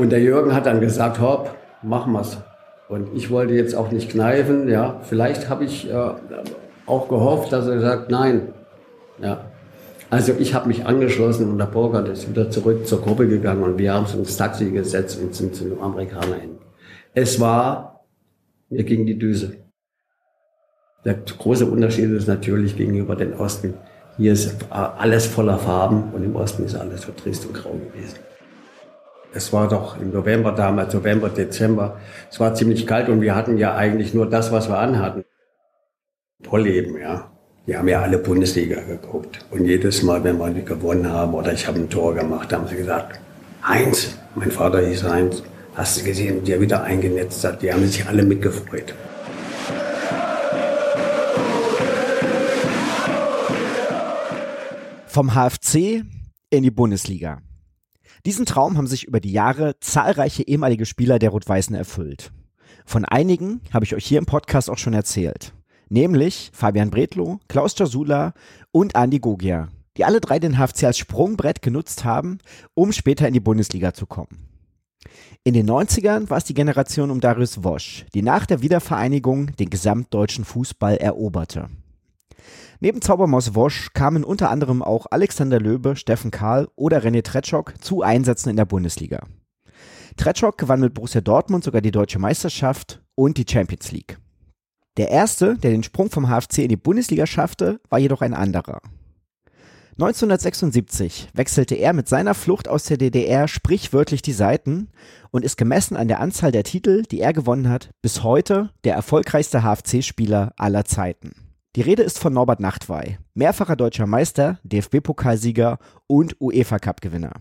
Und der Jürgen hat dann gesagt, hopp, machen wir's. Und ich wollte jetzt auch nicht kneifen, ja. Vielleicht habe ich äh, auch gehofft, dass er sagt, nein. Ja. Also ich habe mich angeschlossen und der Burger ist wieder zurück zur Gruppe gegangen und wir haben uns ins Taxi gesetzt und sind zu einem Amerikaner hin. Es war, mir ging die Düse. Der große Unterschied ist natürlich gegenüber dem Osten. Hier ist alles voller Farben und im Osten ist alles trist und grau gewesen. Es war doch im November damals, November, Dezember. Es war ziemlich kalt und wir hatten ja eigentlich nur das, was wir anhatten. Pollleben, ja. Wir haben ja alle Bundesliga geguckt. Und jedes Mal, wenn wir gewonnen haben oder ich habe ein Tor gemacht, haben sie gesagt, Heinz, mein Vater hieß Heinz, hast du gesehen, der wieder eingenetzt hat. Die haben sich alle mitgefreut. Vom HFC in die Bundesliga. Diesen Traum haben sich über die Jahre zahlreiche ehemalige Spieler der Rot-Weißen erfüllt. Von einigen habe ich euch hier im Podcast auch schon erzählt. Nämlich Fabian Bredlow, Klaus Jasula und Andi Gogia, die alle drei den HFC als Sprungbrett genutzt haben, um später in die Bundesliga zu kommen. In den 90ern war es die Generation um Darius Wosch, die nach der Wiedervereinigung den gesamtdeutschen Fußball eroberte. Neben Zaubermaus Wosch kamen unter anderem auch Alexander Löbe, Steffen Karl oder René Tretschok zu Einsätzen in der Bundesliga. Tretschok gewann mit Borussia Dortmund sogar die deutsche Meisterschaft und die Champions League. Der erste, der den Sprung vom HFC in die Bundesliga schaffte, war jedoch ein anderer. 1976 wechselte er mit seiner Flucht aus der DDR sprichwörtlich die Seiten und ist gemessen an der Anzahl der Titel, die er gewonnen hat, bis heute der erfolgreichste HFC-Spieler aller Zeiten. Die Rede ist von Norbert Nachtwey, mehrfacher deutscher Meister, DFB-Pokalsieger und UEFA-Cup-Gewinner.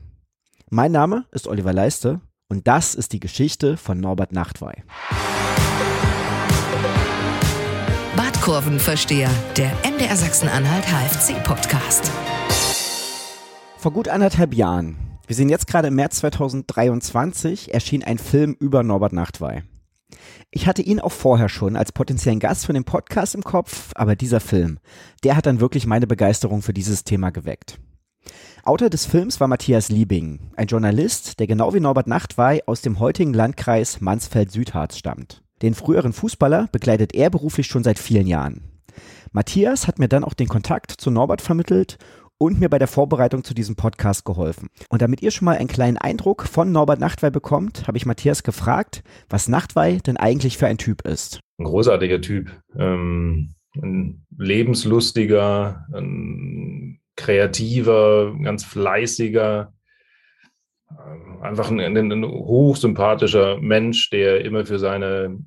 Mein Name ist Oliver Leiste und das ist die Geschichte von Norbert Nachtwey. Badkurvenversteher, der MDR Sachsen-Anhalt HFC-Podcast. Vor gut anderthalb Jahren, wir sind jetzt gerade im März 2023, erschien ein Film über Norbert Nachtwey. Ich hatte ihn auch vorher schon als potenziellen Gast für den Podcast im Kopf, aber dieser Film, der hat dann wirklich meine Begeisterung für dieses Thema geweckt. Autor des Films war Matthias Liebing, ein Journalist, der genau wie Norbert Nachtwey aus dem heutigen Landkreis Mansfeld-Südharz stammt. Den früheren Fußballer begleitet er beruflich schon seit vielen Jahren. Matthias hat mir dann auch den Kontakt zu Norbert vermittelt und mir bei der Vorbereitung zu diesem Podcast geholfen. Und damit ihr schon mal einen kleinen Eindruck von Norbert Nachtwey bekommt, habe ich Matthias gefragt, was Nachtwey denn eigentlich für ein Typ ist. Ein großartiger Typ, ähm, ein lebenslustiger, ein kreativer, ganz fleißiger, einfach ein, ein, ein hochsympathischer Mensch, der immer für seine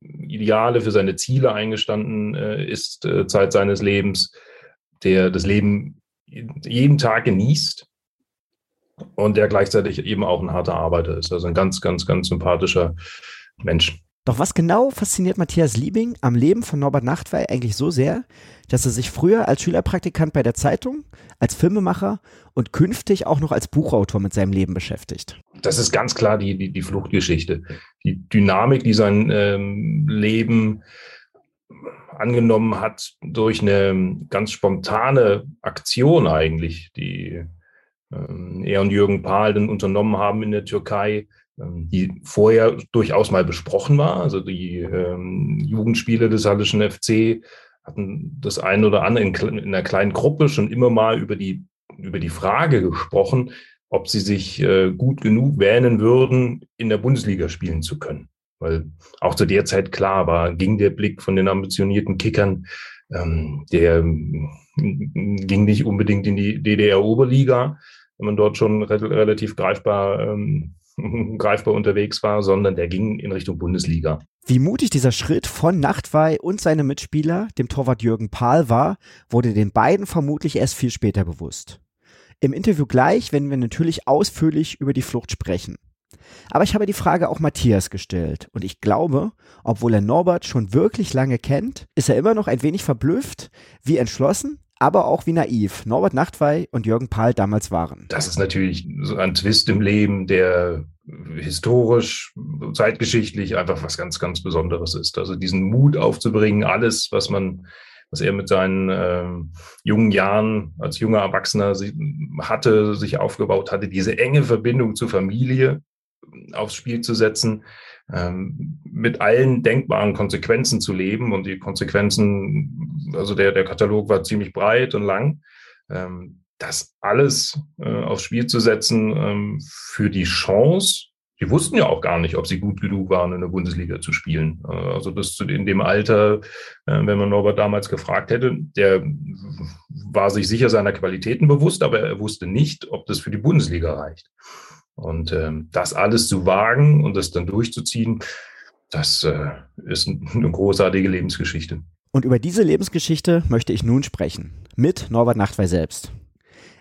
Ideale, für seine Ziele eingestanden äh, ist, äh, Zeit seines Lebens, der das Leben jeden Tag genießt und der gleichzeitig eben auch ein harter Arbeiter ist. Also ein ganz, ganz, ganz sympathischer Mensch. Doch was genau fasziniert Matthias Liebing am Leben von Norbert Nachtwey eigentlich so sehr, dass er sich früher als Schülerpraktikant bei der Zeitung, als Filmemacher und künftig auch noch als Buchautor mit seinem Leben beschäftigt? Das ist ganz klar die, die, die Fluchtgeschichte. Die Dynamik, die sein ähm, Leben angenommen hat durch eine ganz spontane Aktion eigentlich, die ähm, er und Jürgen Pahl dann unternommen haben in der Türkei, ähm, die vorher durchaus mal besprochen war. Also die ähm, Jugendspiele des Hallischen FC hatten das eine oder andere in, in einer kleinen Gruppe schon immer mal über die, über die Frage gesprochen, ob sie sich äh, gut genug wähnen würden, in der Bundesliga spielen zu können. Weil auch zu der Zeit klar war, ging der Blick von den ambitionierten Kickern, ähm, der ähm, ging nicht unbedingt in die DDR-Oberliga, wenn man dort schon re relativ greifbar, ähm, greifbar unterwegs war, sondern der ging in Richtung Bundesliga. Wie mutig dieser Schritt von Nachtwey und seinem Mitspieler, dem Torwart Jürgen Pahl, war, wurde den beiden vermutlich erst viel später bewusst. Im Interview gleich werden wir natürlich ausführlich über die Flucht sprechen. Aber ich habe die Frage auch Matthias gestellt und ich glaube, obwohl er Norbert schon wirklich lange kennt, ist er immer noch ein wenig verblüfft, wie entschlossen, aber auch wie naiv Norbert Nachtwey und Jürgen Pahl damals waren. Das ist natürlich so ein Twist im Leben, der historisch, zeitgeschichtlich einfach was ganz, ganz Besonderes ist. Also diesen Mut aufzubringen, alles, was man was er mit seinen äh, jungen Jahren als junger Erwachsener hatte, sich aufgebaut hatte, diese enge Verbindung zur Familie, aufs Spiel zu setzen, ähm, mit allen denkbaren Konsequenzen zu leben. Und die Konsequenzen, also der, der Katalog war ziemlich breit und lang. Ähm, das alles äh, aufs Spiel zu setzen ähm, für die Chance, die wussten ja auch gar nicht, ob sie gut genug waren, in der Bundesliga zu spielen. Äh, also das in dem Alter, äh, wenn man Norbert damals gefragt hätte, der war sich sicher seiner Qualitäten bewusst, aber er wusste nicht, ob das für die Bundesliga reicht. Und ähm, das alles zu wagen und das dann durchzuziehen, das äh, ist eine großartige Lebensgeschichte. Und über diese Lebensgeschichte möchte ich nun sprechen. Mit Norbert Nachtwey selbst.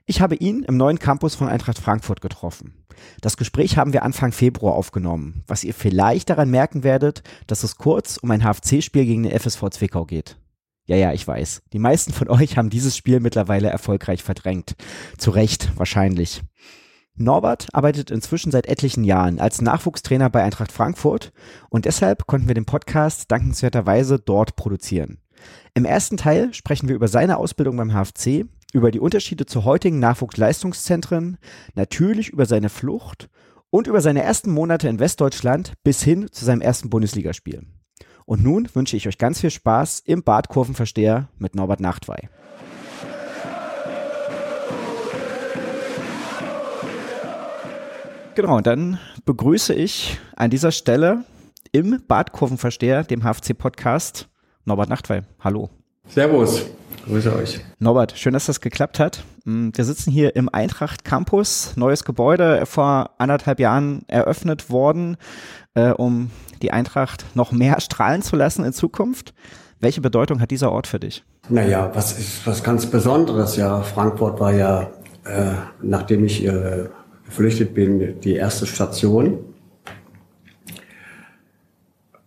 Ich habe ihn im neuen Campus von Eintracht Frankfurt getroffen. Das Gespräch haben wir Anfang Februar aufgenommen, was ihr vielleicht daran merken werdet, dass es kurz um ein HFC-Spiel gegen den FSV Zwickau geht. Ja, ja, ich weiß. Die meisten von euch haben dieses Spiel mittlerweile erfolgreich verdrängt. Zu Recht, wahrscheinlich. Norbert arbeitet inzwischen seit etlichen Jahren als Nachwuchstrainer bei Eintracht Frankfurt und deshalb konnten wir den Podcast dankenswerterweise dort produzieren. Im ersten Teil sprechen wir über seine Ausbildung beim HFC, über die Unterschiede zu heutigen Nachwuchsleistungszentren, natürlich über seine Flucht und über seine ersten Monate in Westdeutschland bis hin zu seinem ersten Bundesligaspiel. Und nun wünsche ich euch ganz viel Spaß im Badkurvenversteher mit Norbert Nachtwey. Genau, dann begrüße ich an dieser Stelle im Badkurvenversteher, dem HFC-Podcast, Norbert Nachtwey. Hallo. Servus. Grüße euch. Norbert, schön, dass das geklappt hat. Mm, wir sitzen hier im Eintracht Campus, neues Gebäude, vor anderthalb Jahren eröffnet worden, äh, um die Eintracht noch mehr strahlen zu lassen in Zukunft. Welche Bedeutung hat dieser Ort für dich? Naja, was ist was ganz Besonderes. Ja, Frankfurt war ja, äh, nachdem ich äh, geflüchtet bin, die erste Station.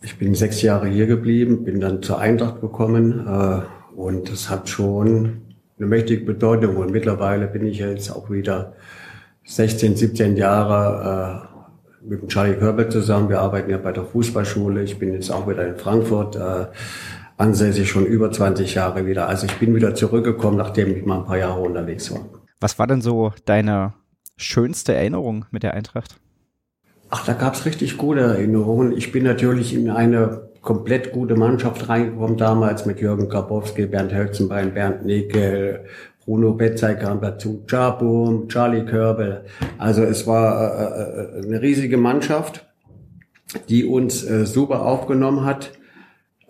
Ich bin sechs Jahre hier geblieben, bin dann zur Eintracht gekommen äh, und das hat schon eine mächtige Bedeutung. Und mittlerweile bin ich jetzt auch wieder 16, 17 Jahre äh, mit dem Charlie Körbel zusammen. Wir arbeiten ja bei der Fußballschule. Ich bin jetzt auch wieder in Frankfurt äh, ansässig, schon über 20 Jahre wieder. Also ich bin wieder zurückgekommen, nachdem ich mal ein paar Jahre unterwegs war. Was war denn so deine schönste Erinnerung mit der Eintracht? Ach, da gab's richtig gute Erinnerungen. Ich bin natürlich in eine komplett gute Mannschaft reingekommen damals mit Jürgen Grabowski, Bernd Hölzenbein, Bernd Nickel, Bruno Betzey kam dazu, Chabum, Charlie Körbel. Also es war äh, äh, eine riesige Mannschaft, die uns äh, super aufgenommen hat.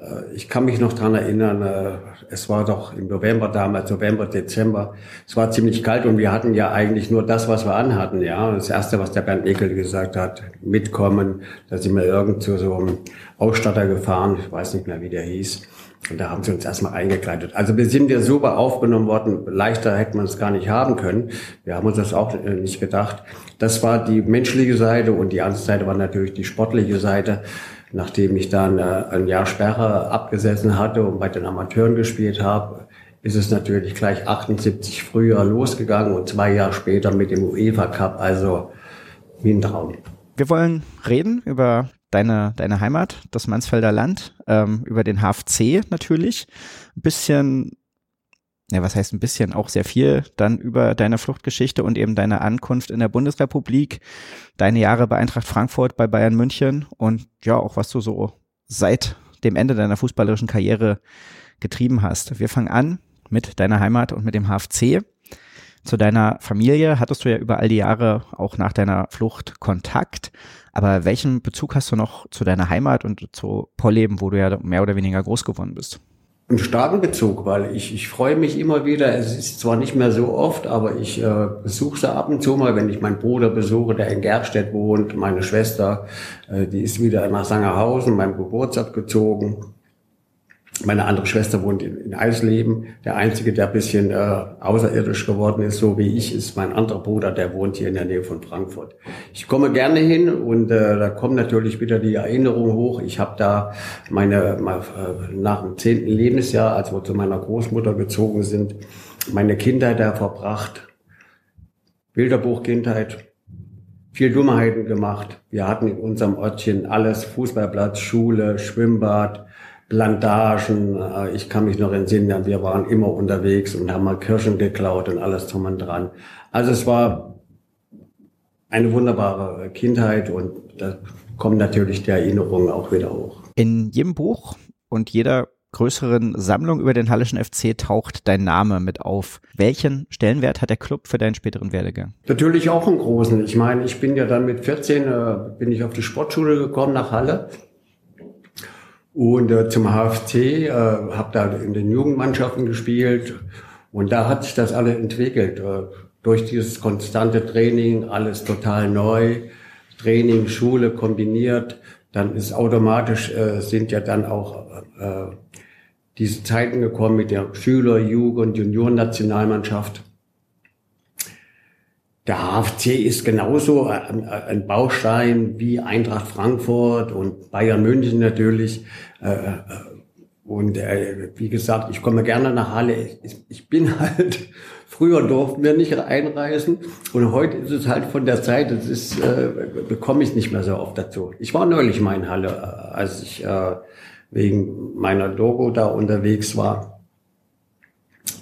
Äh, ich kann mich noch dran erinnern, äh, es war doch im November damals, November, Dezember. Es war ziemlich kalt und wir hatten ja eigentlich nur das, was wir anhatten. Ja, das erste, was der Bernd Nickel gesagt hat, mitkommen. Da sind wir irgend zu so einem Ausstatter gefahren. Ich weiß nicht mehr, wie der hieß. Und da haben sie uns erstmal eingekleidet. Also wir sind ja super aufgenommen worden. Leichter hätte man es gar nicht haben können. Wir haben uns das auch äh, nicht gedacht. Das war die menschliche Seite und die andere Seite war natürlich die sportliche Seite nachdem ich dann äh, ein Jahr Sperre abgesessen hatte und bei den Amateuren gespielt habe, ist es natürlich gleich 78 früher losgegangen und zwei Jahre später mit dem UEFA Cup, also wie ein Traum. Wir wollen reden über deine, deine Heimat, das Mansfelder Land, ähm, über den HFC natürlich, ein bisschen ja, was heißt ein bisschen, auch sehr viel dann über deine Fluchtgeschichte und eben deine Ankunft in der Bundesrepublik, deine Jahre bei Eintracht Frankfurt, bei Bayern München und ja, auch was du so seit dem Ende deiner fußballerischen Karriere getrieben hast. Wir fangen an mit deiner Heimat und mit dem HFC. Zu deiner Familie hattest du ja über all die Jahre auch nach deiner Flucht Kontakt. Aber welchen Bezug hast du noch zu deiner Heimat und zu Polleben, wo du ja mehr oder weniger groß geworden bist? Einen starken weil ich, ich freue mich immer wieder. Es ist zwar nicht mehr so oft, aber ich äh, besuche sie ab und zu mal, wenn ich meinen Bruder besuche, der in Gerstedt wohnt, meine Schwester, äh, die ist wieder nach Sangerhausen, meinem Geburtsort gezogen. Meine andere Schwester wohnt in, in Eisleben. Der einzige, der ein bisschen äh, außerirdisch geworden ist, so wie ich, ist mein anderer Bruder, der wohnt hier in der Nähe von Frankfurt. Ich komme gerne hin und äh, da kommen natürlich wieder die Erinnerungen hoch. Ich habe da meine, äh, nach dem zehnten Lebensjahr, als wir zu meiner Großmutter gezogen sind, meine Kindheit da verbracht. Bilderbuch-Kindheit, viel Dummheiten gemacht. Wir hatten in unserem Ortchen alles, Fußballplatz, Schule, Schwimmbad, Plantagen. Äh, ich kann mich noch entsinnen, wir waren immer unterwegs und haben mal Kirschen geklaut und alles drum und dran. Also es war eine wunderbare Kindheit und da kommen natürlich die Erinnerungen auch wieder hoch. In jedem Buch und jeder größeren Sammlung über den Hallischen FC taucht dein Name mit auf. Welchen Stellenwert hat der Club für deinen späteren Werdegang? Natürlich auch einen großen. Ich meine, ich bin ja dann mit 14 äh, bin ich auf die Sportschule gekommen nach Halle und äh, zum HFC, äh, habe da in den Jugendmannschaften gespielt und da hat sich das alles entwickelt. Äh, durch dieses konstante Training, alles total neu, Training, Schule kombiniert, dann ist automatisch, äh, sind ja dann auch äh, diese Zeiten gekommen mit der Schüler-, Jugend-, Juniorennationalmannschaft. Der HFC ist genauso ein Baustein wie Eintracht Frankfurt und Bayern München natürlich. Äh, äh, und äh, wie gesagt, ich komme gerne nach Halle. Ich bin halt, früher durften wir nicht einreisen und heute ist es halt von der Zeit, das ist, bekomme ich nicht mehr so oft dazu. Ich war neulich mal in Halle, als ich wegen meiner Dogo da unterwegs war.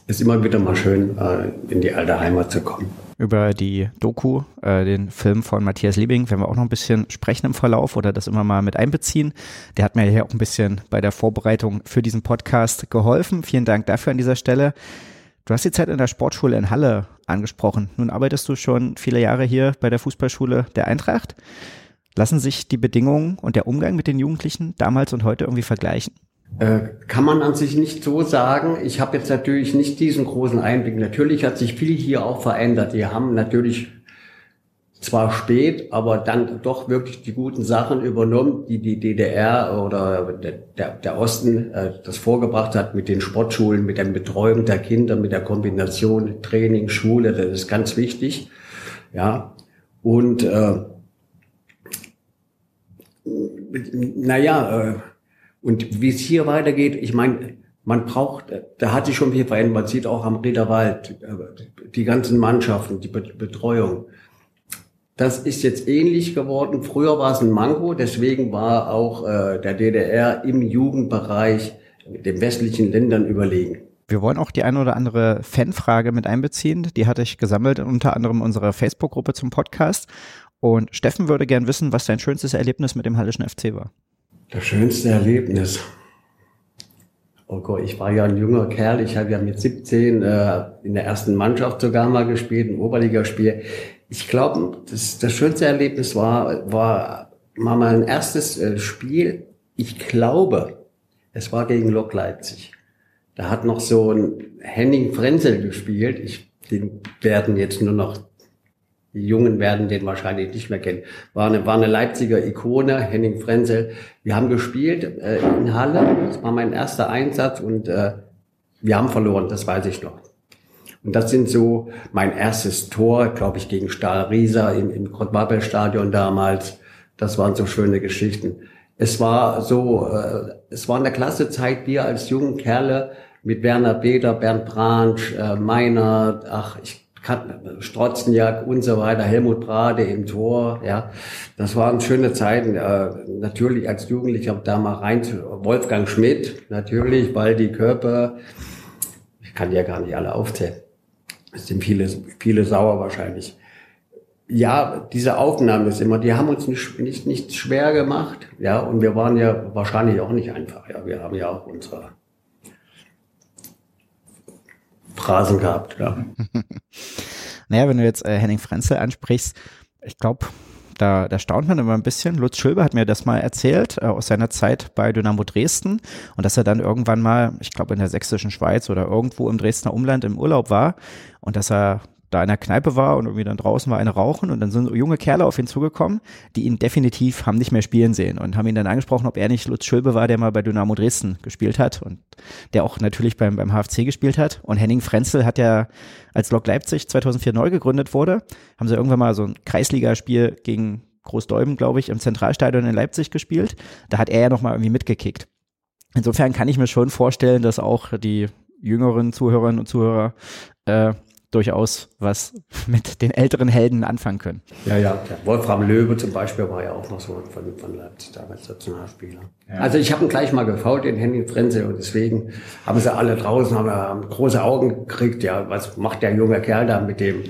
Ist immer wieder mal schön, äh, in die alte Heimat zu kommen. Über die Doku, äh, den Film von Matthias Liebing, werden wir auch noch ein bisschen sprechen im Verlauf oder das immer mal mit einbeziehen. Der hat mir hier auch ein bisschen bei der Vorbereitung für diesen Podcast geholfen. Vielen Dank dafür an dieser Stelle. Du hast die Zeit in der Sportschule in Halle angesprochen. Nun arbeitest du schon viele Jahre hier bei der Fußballschule der Eintracht. Lassen sich die Bedingungen und der Umgang mit den Jugendlichen damals und heute irgendwie vergleichen? Äh, kann man an sich nicht so sagen. Ich habe jetzt natürlich nicht diesen großen Einblick. Natürlich hat sich viel hier auch verändert. Die haben natürlich zwar spät, aber dann doch wirklich die guten Sachen übernommen, die die DDR oder der, der Osten äh, das vorgebracht hat mit den Sportschulen, mit der Betreuung der Kinder, mit der Kombination Training, Schule. Das ist ganz wichtig. Ja, und äh, naja, äh, und wie es hier weitergeht, ich meine, man braucht, da hat sich schon viel verändert. Man sieht auch am Riederwald äh, die ganzen Mannschaften, die Betreuung. Das ist jetzt ähnlich geworden. Früher war es ein Manko, deswegen war auch äh, der DDR im Jugendbereich den westlichen Ländern überlegen. Wir wollen auch die eine oder andere Fanfrage mit einbeziehen. Die hatte ich gesammelt, unter anderem unserer Facebook-Gruppe zum Podcast. Und Steffen würde gern wissen, was dein schönstes Erlebnis mit dem Hallischen FC war. Das schönste Erlebnis. Oh Gott, ich war ja ein junger Kerl. Ich habe ja mit 17 äh, in der ersten Mannschaft sogar mal gespielt, ein Oberligaspiel. Ich glaube, das, das schönste Erlebnis war, war mal mein erstes äh, Spiel. Ich glaube, es war gegen Lok Leipzig. Da hat noch so ein Henning Frenzel gespielt. Ich, den werden jetzt nur noch die Jungen werden den wahrscheinlich nicht mehr kennen. War eine, war eine Leipziger Ikone, Henning Frenzel. Wir haben gespielt äh, in Halle. Das war mein erster Einsatz und äh, wir haben verloren, das weiß ich noch. Und das sind so mein erstes Tor, glaube ich, gegen Stahl Rieser im, im Grottwappel-Stadion damals. Das waren so schöne Geschichten. Es war so, äh, es war eine klasse Zeit, wir als jungen Kerle mit Werner Beder, Bernd Bransch, äh, Meiner, ach, ich Strotzenjak und so weiter, Helmut Brade im Tor, ja. Das waren schöne Zeiten. Äh, natürlich als Jugendlicher da mal rein, Wolfgang Schmidt, natürlich, weil die Körper, ich kann die ja gar nicht alle aufzählen. Es sind viele, viele sauer wahrscheinlich. Ja, diese Aufnahmen ist immer, die haben uns nicht, nicht, nicht schwer gemacht, ja, und wir waren ja wahrscheinlich auch nicht einfach, ja. Wir haben ja auch unsere Phrasen gehabt. Ja. naja, wenn du jetzt äh, Henning Frenzel ansprichst, ich glaube, da, da staunt man immer ein bisschen. Lutz Schöber hat mir das mal erzählt äh, aus seiner Zeit bei Dynamo Dresden und dass er dann irgendwann mal, ich glaube in der sächsischen Schweiz oder irgendwo im Dresdner Umland im Urlaub war und dass er da in der Kneipe war und irgendwie dann draußen war eine rauchen und dann sind junge Kerle auf ihn zugekommen, die ihn definitiv haben nicht mehr spielen sehen und haben ihn dann angesprochen, ob er nicht Lutz Schülbe war, der mal bei Dynamo Dresden gespielt hat und der auch natürlich beim, beim HFC gespielt hat. Und Henning Frenzel hat ja, als Lok Leipzig 2004 neu gegründet wurde, haben sie irgendwann mal so ein Kreisligaspiel gegen Großdeuben, glaube ich, im Zentralstadion in Leipzig gespielt. Da hat er ja nochmal irgendwie mitgekickt. Insofern kann ich mir schon vorstellen, dass auch die jüngeren Zuhörerinnen und Zuhörer äh, durchaus was mit den älteren Helden anfangen können. Ja, ja. Der Wolfram Löwe zum Beispiel war ja auch noch so von, von Leipzig damals Nationalspieler. Ja. Also ich habe ihn gleich mal gefault, den Henning Frenze, und deswegen haben sie alle draußen haben große Augen gekriegt. Ja, was macht der junge Kerl da mit dem,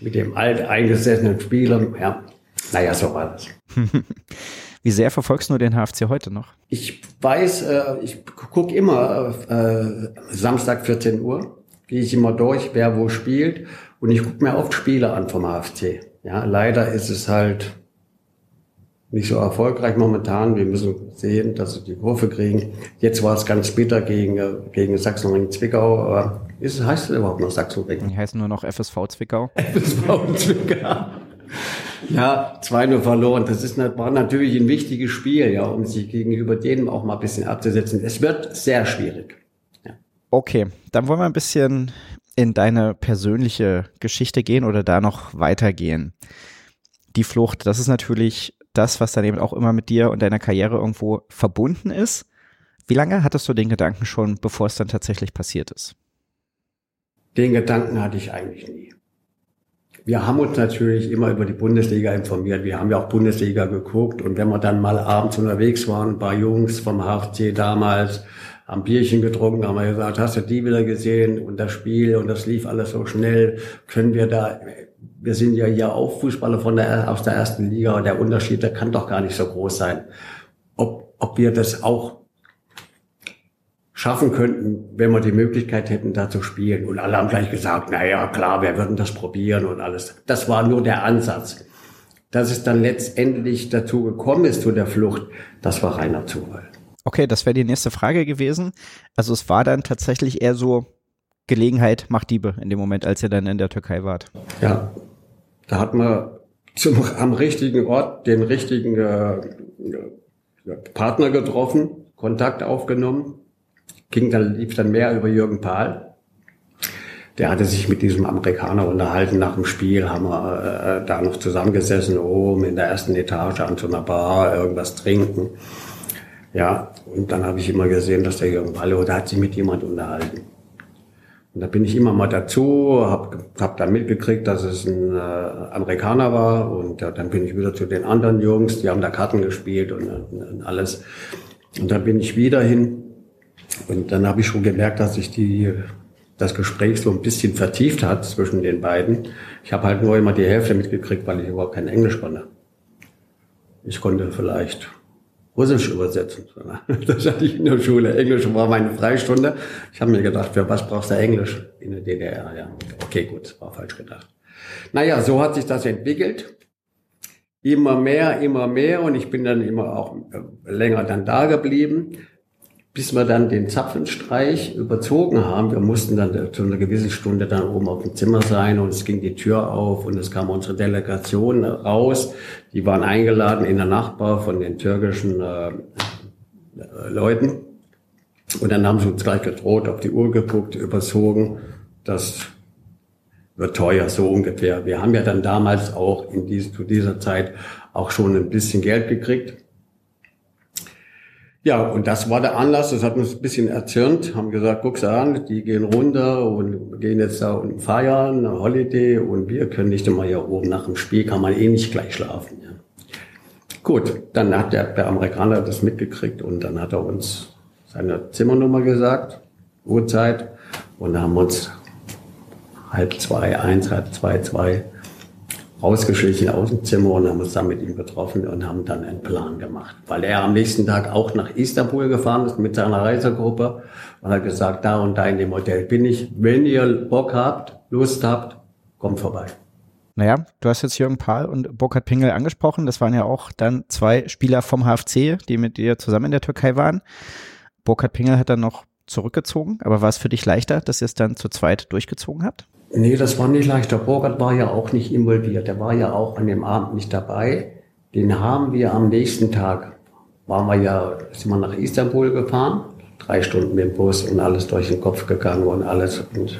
mit dem alteingesessenen Spieler? Ja, naja, so war das. Wie sehr verfolgst du den HFC heute noch? Ich weiß, äh, ich gucke immer äh, Samstag 14 Uhr, gehe ich immer durch, wer wo spielt und ich gucke mir oft Spiele an vom HFC. Ja, leider ist es halt nicht so erfolgreich momentan. Wir müssen sehen, dass sie die Kurve kriegen. Jetzt war es ganz bitter gegen, gegen Sachsenring-Zwickau. Aber ist, heißt es überhaupt noch Sachsenring? Die heißen nur noch FSV Zwickau. FSV Zwickau. Ja, 2-0 verloren. Das ist, war natürlich ein wichtiges Spiel, ja, um sich gegenüber denen auch mal ein bisschen abzusetzen. Es wird sehr schwierig. Okay, dann wollen wir ein bisschen in deine persönliche Geschichte gehen oder da noch weitergehen. Die Flucht, das ist natürlich das, was dann eben auch immer mit dir und deiner Karriere irgendwo verbunden ist. Wie lange hattest du den Gedanken schon, bevor es dann tatsächlich passiert ist? Den Gedanken hatte ich eigentlich nie. Wir haben uns natürlich immer über die Bundesliga informiert. Wir haben ja auch Bundesliga geguckt. Und wenn wir dann mal abends unterwegs waren, ein paar Jungs vom HFC damals, haben Bierchen getrunken, haben wir gesagt, hast du die wieder gesehen und das Spiel und das lief alles so schnell, können wir da, wir sind ja hier auch Fußballer von der, aus der ersten Liga und der Unterschied, der kann doch gar nicht so groß sein. Ob, ob wir das auch schaffen könnten, wenn wir die Möglichkeit hätten, da zu spielen. Und alle haben gleich gesagt, na ja, klar, wir würden das probieren und alles. Das war nur der Ansatz. Dass es dann letztendlich dazu gekommen ist, zu der Flucht, das war reiner Zufall. Okay, das wäre die nächste Frage gewesen. Also es war dann tatsächlich eher so Gelegenheit macht Diebe in dem Moment, als ihr dann in der Türkei wart. Ja, da hat man zum, am richtigen Ort den richtigen äh, Partner getroffen, Kontakt aufgenommen ging dann, lief dann mehr über Jürgen Pahl. Der hatte sich mit diesem Amerikaner unterhalten nach dem Spiel, haben wir äh, da noch zusammengesessen, oben in der ersten Etage an so einer Bar, irgendwas trinken. Ja, und dann habe ich immer gesehen, dass der Jürgen Pahl, da hat sich mit jemand unterhalten. Und da bin ich immer mal dazu, habe hab dann mitgekriegt, dass es ein äh, Amerikaner war. Und ja, dann bin ich wieder zu den anderen Jungs, die haben da Karten gespielt und, und alles. Und dann bin ich wieder hin und dann habe ich schon gemerkt, dass sich das Gespräch so ein bisschen vertieft hat zwischen den beiden. Ich habe halt nur immer die Hälfte mitgekriegt, weil ich überhaupt kein Englisch konnte. Ich konnte vielleicht Russisch übersetzen. Das hatte ich in der Schule. Englisch war meine Freistunde. Ich habe mir gedacht, für was brauchst du Englisch in der DDR? Ja, okay, gut, war falsch gedacht. Naja, so hat sich das entwickelt. Immer mehr, immer mehr und ich bin dann immer auch länger dann da geblieben bis wir dann den Zapfenstreich überzogen haben. Wir mussten dann zu einer gewissen Stunde dann oben auf dem Zimmer sein und es ging die Tür auf und es kam unsere Delegation raus. Die waren eingeladen in der Nachbar von den türkischen äh, Leuten. Und dann haben sie uns gleich gedroht, auf die Uhr geguckt, überzogen. Das wird teuer, so ungefähr. Wir haben ja dann damals auch in dies, zu dieser Zeit auch schon ein bisschen Geld gekriegt ja, und das war der Anlass, das hat uns ein bisschen erzürnt, haben gesagt, guck's an, die gehen runter und gehen jetzt da unten feiern, Holiday und wir können nicht immer hier oben nach dem Spiel, kann man eh nicht gleich schlafen. Ja. Gut, dann hat der, der Amerikaner das mitgekriegt und dann hat er uns seine Zimmernummer gesagt, Uhrzeit und dann haben wir uns halb zwei, eins, halb zwei, zwei rausgeschlichen aus dem Zimmer und haben uns dann mit ihm getroffen und haben dann einen Plan gemacht. Weil er am nächsten Tag auch nach Istanbul gefahren ist mit seiner Reisegruppe und hat gesagt, da und da in dem Hotel bin ich. Wenn ihr Bock habt, Lust habt, kommt vorbei. Naja, du hast jetzt Jürgen Pahl und Burkhard Pingel angesprochen. Das waren ja auch dann zwei Spieler vom HFC, die mit dir zusammen in der Türkei waren. Burkhard Pingel hat dann noch zurückgezogen, aber war es für dich leichter, dass ihr es dann zu zweit durchgezogen habt? Nee, das war nicht leicht. Der Burkhardt war ja auch nicht involviert. Der war ja auch an dem Abend nicht dabei. Den haben wir am nächsten Tag, waren wir ja, sind wir nach Istanbul gefahren. Drei Stunden mit dem Bus und alles durch den Kopf gegangen und alles. Und,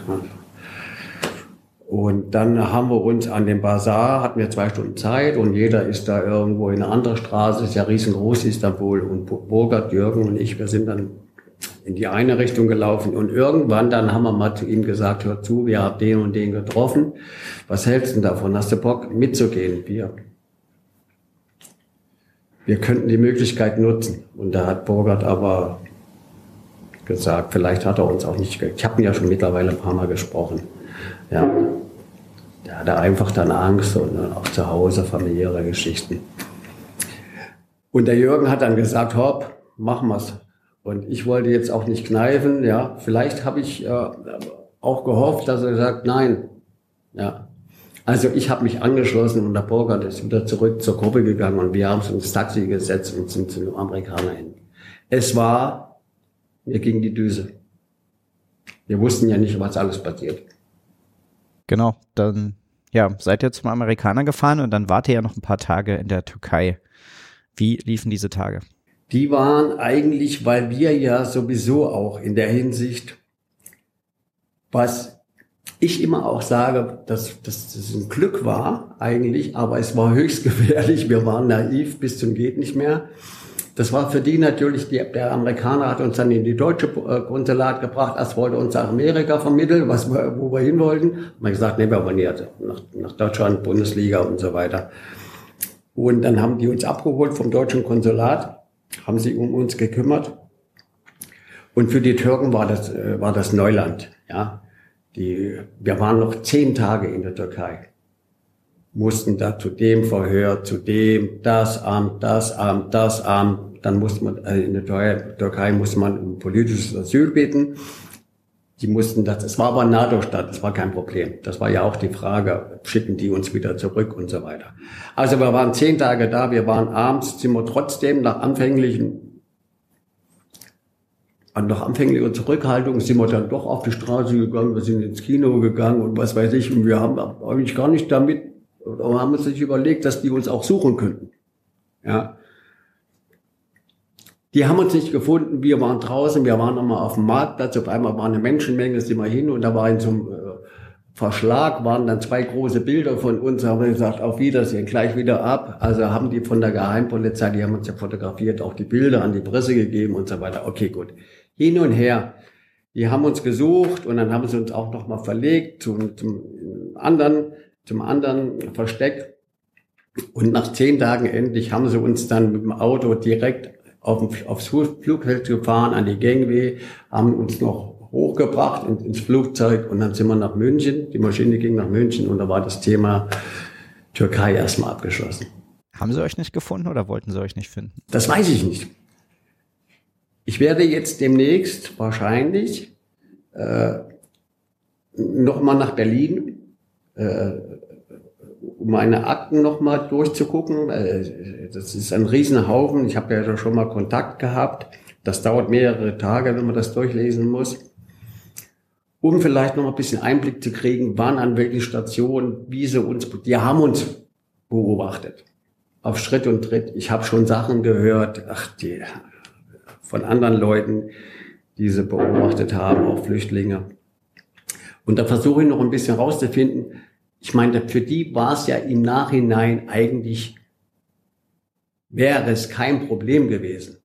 und dann haben wir uns an dem Bazar, hatten wir zwei Stunden Zeit und jeder ist da irgendwo in einer anderen Straße, ist ja riesengroß Istanbul und Burkhard, Jürgen und ich, wir sind dann in die eine Richtung gelaufen. Und irgendwann dann haben wir mal zu ihm gesagt, hör zu, wir haben den und den getroffen. Was hältst du davon? Hast du Bock mitzugehen? Wir, wir könnten die Möglichkeit nutzen. Und da hat Burgert aber gesagt, vielleicht hat er uns auch nicht, ich habe ihn ja schon mittlerweile ein paar Mal gesprochen. Ja, der hatte einfach dann Angst und auch zu Hause familiäre Geschichten. Und der Jürgen hat dann gesagt, hopp, machen wir's. Und ich wollte jetzt auch nicht kneifen, ja. Vielleicht habe ich äh, auch gehofft, dass er sagt, nein. Ja. Also ich habe mich angeschlossen und der Burger ist wieder zurück zur Gruppe gegangen und wir haben uns ins Taxi gesetzt und sind zu einem Amerikaner hin. Es war, mir ging die Düse. Wir wussten ja nicht, was alles passiert. Genau, dann ja, seid ihr zum Amerikaner gefahren und dann wart ihr ja noch ein paar Tage in der Türkei. Wie liefen diese Tage? Die waren eigentlich, weil wir ja sowieso auch in der Hinsicht, was ich immer auch sage, dass, dass das ein Glück war eigentlich, aber es war höchst gefährlich. Wir waren naiv bis zum geht nicht mehr. Das war für die natürlich, die, der Amerikaner hat uns dann in die deutsche äh, Konsulat gebracht. Erst wollte uns nach Amerika vermitteln, was wir, wo wir hin wollten. Und man gesagt, nee, wir wollen jetzt nach, nach Deutschland, Bundesliga und so weiter. Und dann haben die uns abgeholt vom deutschen Konsulat, haben sich um uns gekümmert. Und für die Türken war das, äh, war das Neuland, ja. Die, wir waren noch zehn Tage in der Türkei mussten da zu dem Verhör, zu dem, das Amt, das Amt, das Amt, dann musste man, also in der Türkei musste man um politisches Asyl bitten. Die mussten das, es war aber ein NATO-Staat, das war kein Problem. Das war ja auch die Frage, schicken die uns wieder zurück und so weiter. Also wir waren zehn Tage da, wir waren abends, sind wir trotzdem nach anfänglichen, nach anfänglicher Zurückhaltung sind wir dann doch auf die Straße gegangen, wir sind ins Kino gegangen und was weiß ich, und wir haben eigentlich gar nicht damit, haben uns nicht überlegt, dass die uns auch suchen könnten. Ja. Die haben uns nicht gefunden, wir waren draußen, wir waren nochmal auf dem Marktplatz, auf einmal war eine Menschenmenge, sind wir hin und da war in so einem äh, Verschlag, waren dann zwei große Bilder von uns, haben wir gesagt, auf Wiedersehen, gleich wieder ab. Also haben die von der Geheimpolizei, die haben uns ja fotografiert, auch die Bilder an die Presse gegeben und so weiter. Okay, gut. Hin und her. Die haben uns gesucht und dann haben sie uns auch nochmal verlegt zum, zum anderen, zum anderen Versteck. Und nach zehn Tagen endlich haben sie uns dann mit dem Auto direkt auf, aufs Flugfeld gefahren, an die Gangway, haben uns noch hochgebracht ins Flugzeug und dann sind wir nach München. Die Maschine ging nach München und da war das Thema Türkei erstmal abgeschlossen. Haben sie euch nicht gefunden oder wollten sie euch nicht finden? Das weiß ich nicht. Ich werde jetzt demnächst wahrscheinlich äh, nochmal nach Berlin äh, meine Akten nochmal durchzugucken. Äh, das ist ein Riesenhaufen. Ich habe ja schon mal Kontakt gehabt. Das dauert mehrere Tage, wenn man das durchlesen muss. Um vielleicht noch ein bisschen Einblick zu kriegen, wann an welchen Stationen, wie sie uns, die haben uns beobachtet. Auf Schritt und Tritt. Ich habe schon Sachen gehört, ach, die, von anderen Leuten, die sie beobachtet haben, auch Flüchtlinge. Und da versuche ich noch ein bisschen rauszufinden, ich meine, für die war es ja im Nachhinein eigentlich, wäre es kein Problem gewesen.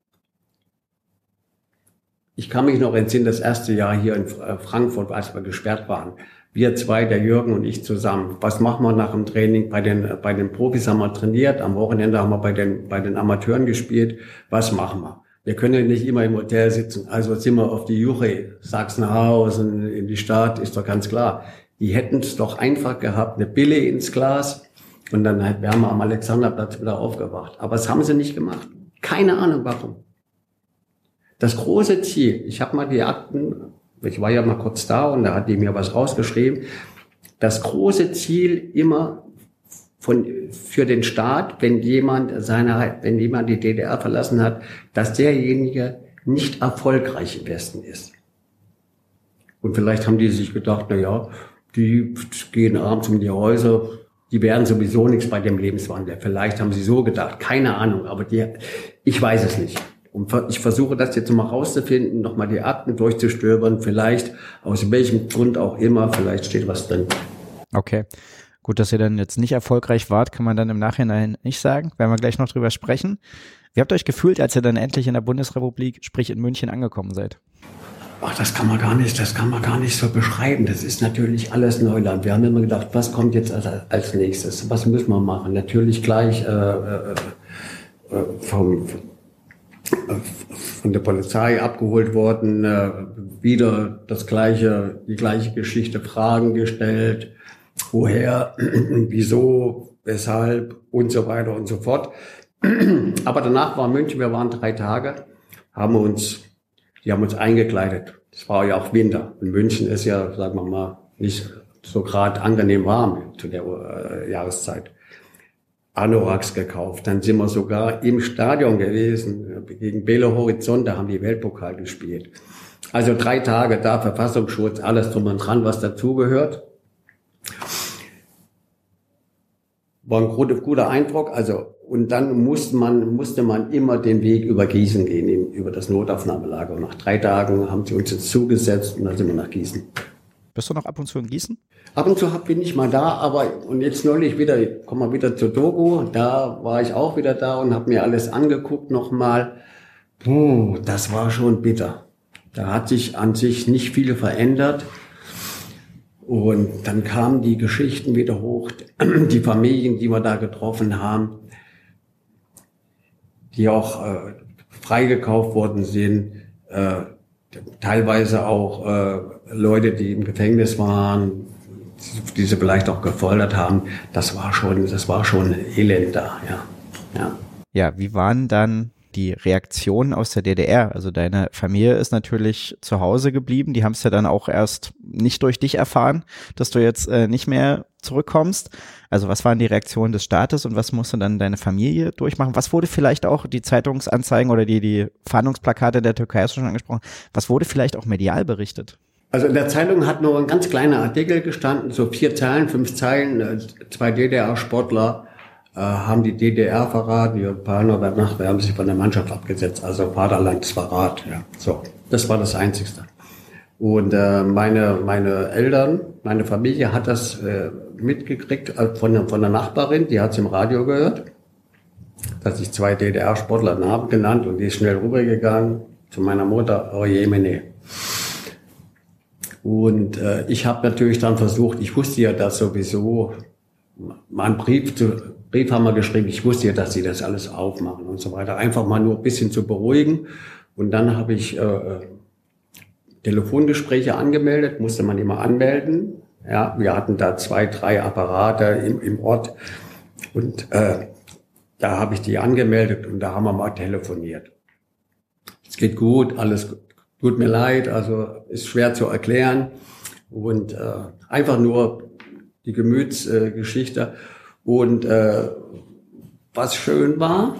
Ich kann mich noch entsinnen, das erste Jahr hier in Frankfurt, als wir gesperrt waren. Wir zwei, der Jürgen und ich zusammen. Was machen wir nach dem Training? Bei den, bei den Profis haben wir trainiert. Am Wochenende haben wir bei den, bei den Amateuren gespielt. Was machen wir? Wir können ja nicht immer im Hotel sitzen. Also sind wir auf die Juche, Sachsenhausen, in die Stadt, ist doch ganz klar. Die hätten es doch einfach gehabt, eine Bille ins Glas und dann halt wären wir am Alexanderplatz wieder aufgewacht. Aber das haben sie nicht gemacht. Keine Ahnung warum. Das große Ziel, ich habe mal die Akten, ich war ja mal kurz da und da hat die mir was rausgeschrieben. Das große Ziel immer von, für den Staat, wenn jemand seine, wenn jemand die DDR verlassen hat, dass derjenige nicht erfolgreich im Westen ist. Und vielleicht haben die sich gedacht, na ja, die gehen abends um die Häuser, die werden sowieso nichts bei dem Lebenswandel. Vielleicht haben sie so gedacht, keine Ahnung, aber die, ich weiß es nicht. Und ich versuche das jetzt mal rauszufinden, nochmal die Akten durchzustöbern, vielleicht aus welchem Grund auch immer, vielleicht steht was drin. Okay. Gut, dass ihr dann jetzt nicht erfolgreich wart, kann man dann im Nachhinein nicht sagen, werden wir gleich noch drüber sprechen. Wie habt ihr euch gefühlt, als ihr dann endlich in der Bundesrepublik, sprich in München, angekommen seid? Ach, das kann man gar nicht, das kann man gar nicht so beschreiben. Das ist natürlich alles Neuland. Wir haben immer gedacht, was kommt jetzt als, als nächstes? Was müssen wir machen? Natürlich gleich äh, äh, äh vom, von der Polizei abgeholt worden, äh, wieder das gleiche, die gleiche Geschichte, Fragen gestellt, woher, wieso, weshalb und so weiter und so fort. Aber danach war München, wir waren drei Tage, haben uns die haben uns eingekleidet. Es war ja auch Winter. In München ist ja, sagen wir mal, nicht so gerade angenehm warm zu der äh, Jahreszeit. Anoraks gekauft. Dann sind wir sogar im Stadion gewesen. Gegen Belo Horizonte haben die Weltpokal gespielt. Also drei Tage da, Verfassungsschutz, alles drum und dran, was dazugehört. War ein guter, guter Eindruck. Also und dann musste man, musste man immer den Weg über Gießen gehen, über das Notaufnahmelager. Und nach drei Tagen haben sie uns jetzt zugesetzt und dann sind wir nach Gießen. Bist du noch ab und zu in Gießen? Ab und zu bin ich mal da, aber und jetzt neulich wieder, ich komme mal wieder zur Dogo, da war ich auch wieder da und habe mir alles angeguckt nochmal. Puh, das war schon bitter. Da hat sich an sich nicht viel verändert. Und dann kamen die Geschichten wieder hoch, die Familien, die wir da getroffen haben die auch äh, freigekauft worden sind, äh, teilweise auch äh, Leute, die im Gefängnis waren, die sie vielleicht auch gefoltert haben. Das war schon, das war schon elend da, ja. Ja, ja wie waren dann die Reaktionen aus der DDR? Also deine Familie ist natürlich zu Hause geblieben. Die haben es ja dann auch erst nicht durch dich erfahren, dass du jetzt äh, nicht mehr zurückkommst. Also was waren die Reaktionen des Staates und was musste dann deine Familie durchmachen? Was wurde vielleicht auch, die Zeitungsanzeigen oder die, die Fahndungsplakate der Türkei du schon angesprochen, was wurde vielleicht auch medial berichtet? Also in der Zeitung hat nur ein ganz kleiner Artikel gestanden, so vier Zeilen, fünf Zeilen, äh, zwei DDR-Sportler äh, haben die DDR verraten, die Japaner danach haben sich von der Mannschaft abgesetzt, also Vaterlandsverrat, ja. So, das war das Einzigste. Und äh, meine, meine Eltern, meine Familie hat das äh, mitgekriegt äh, von, von der Nachbarin, die hat es im Radio gehört, dass ich zwei DDR-Sportler Namen genannt und die ist schnell rübergegangen zu meiner Mutter, oh Jemine. Und äh, ich habe natürlich dann versucht, ich wusste ja, dass sowieso mal einen Brief, zu, Brief haben wir geschrieben, ich wusste ja, dass sie das alles aufmachen und so weiter. Einfach mal nur ein bisschen zu beruhigen. Und dann habe ich äh, Telefongespräche angemeldet, musste man immer anmelden. Ja, wir hatten da zwei, drei Apparate im, im Ort und äh, da habe ich die angemeldet und da haben wir mal telefoniert. Es geht gut, alles tut mir leid, also ist schwer zu erklären und äh, einfach nur die Gemütsgeschichte. Äh, und äh, was schön war,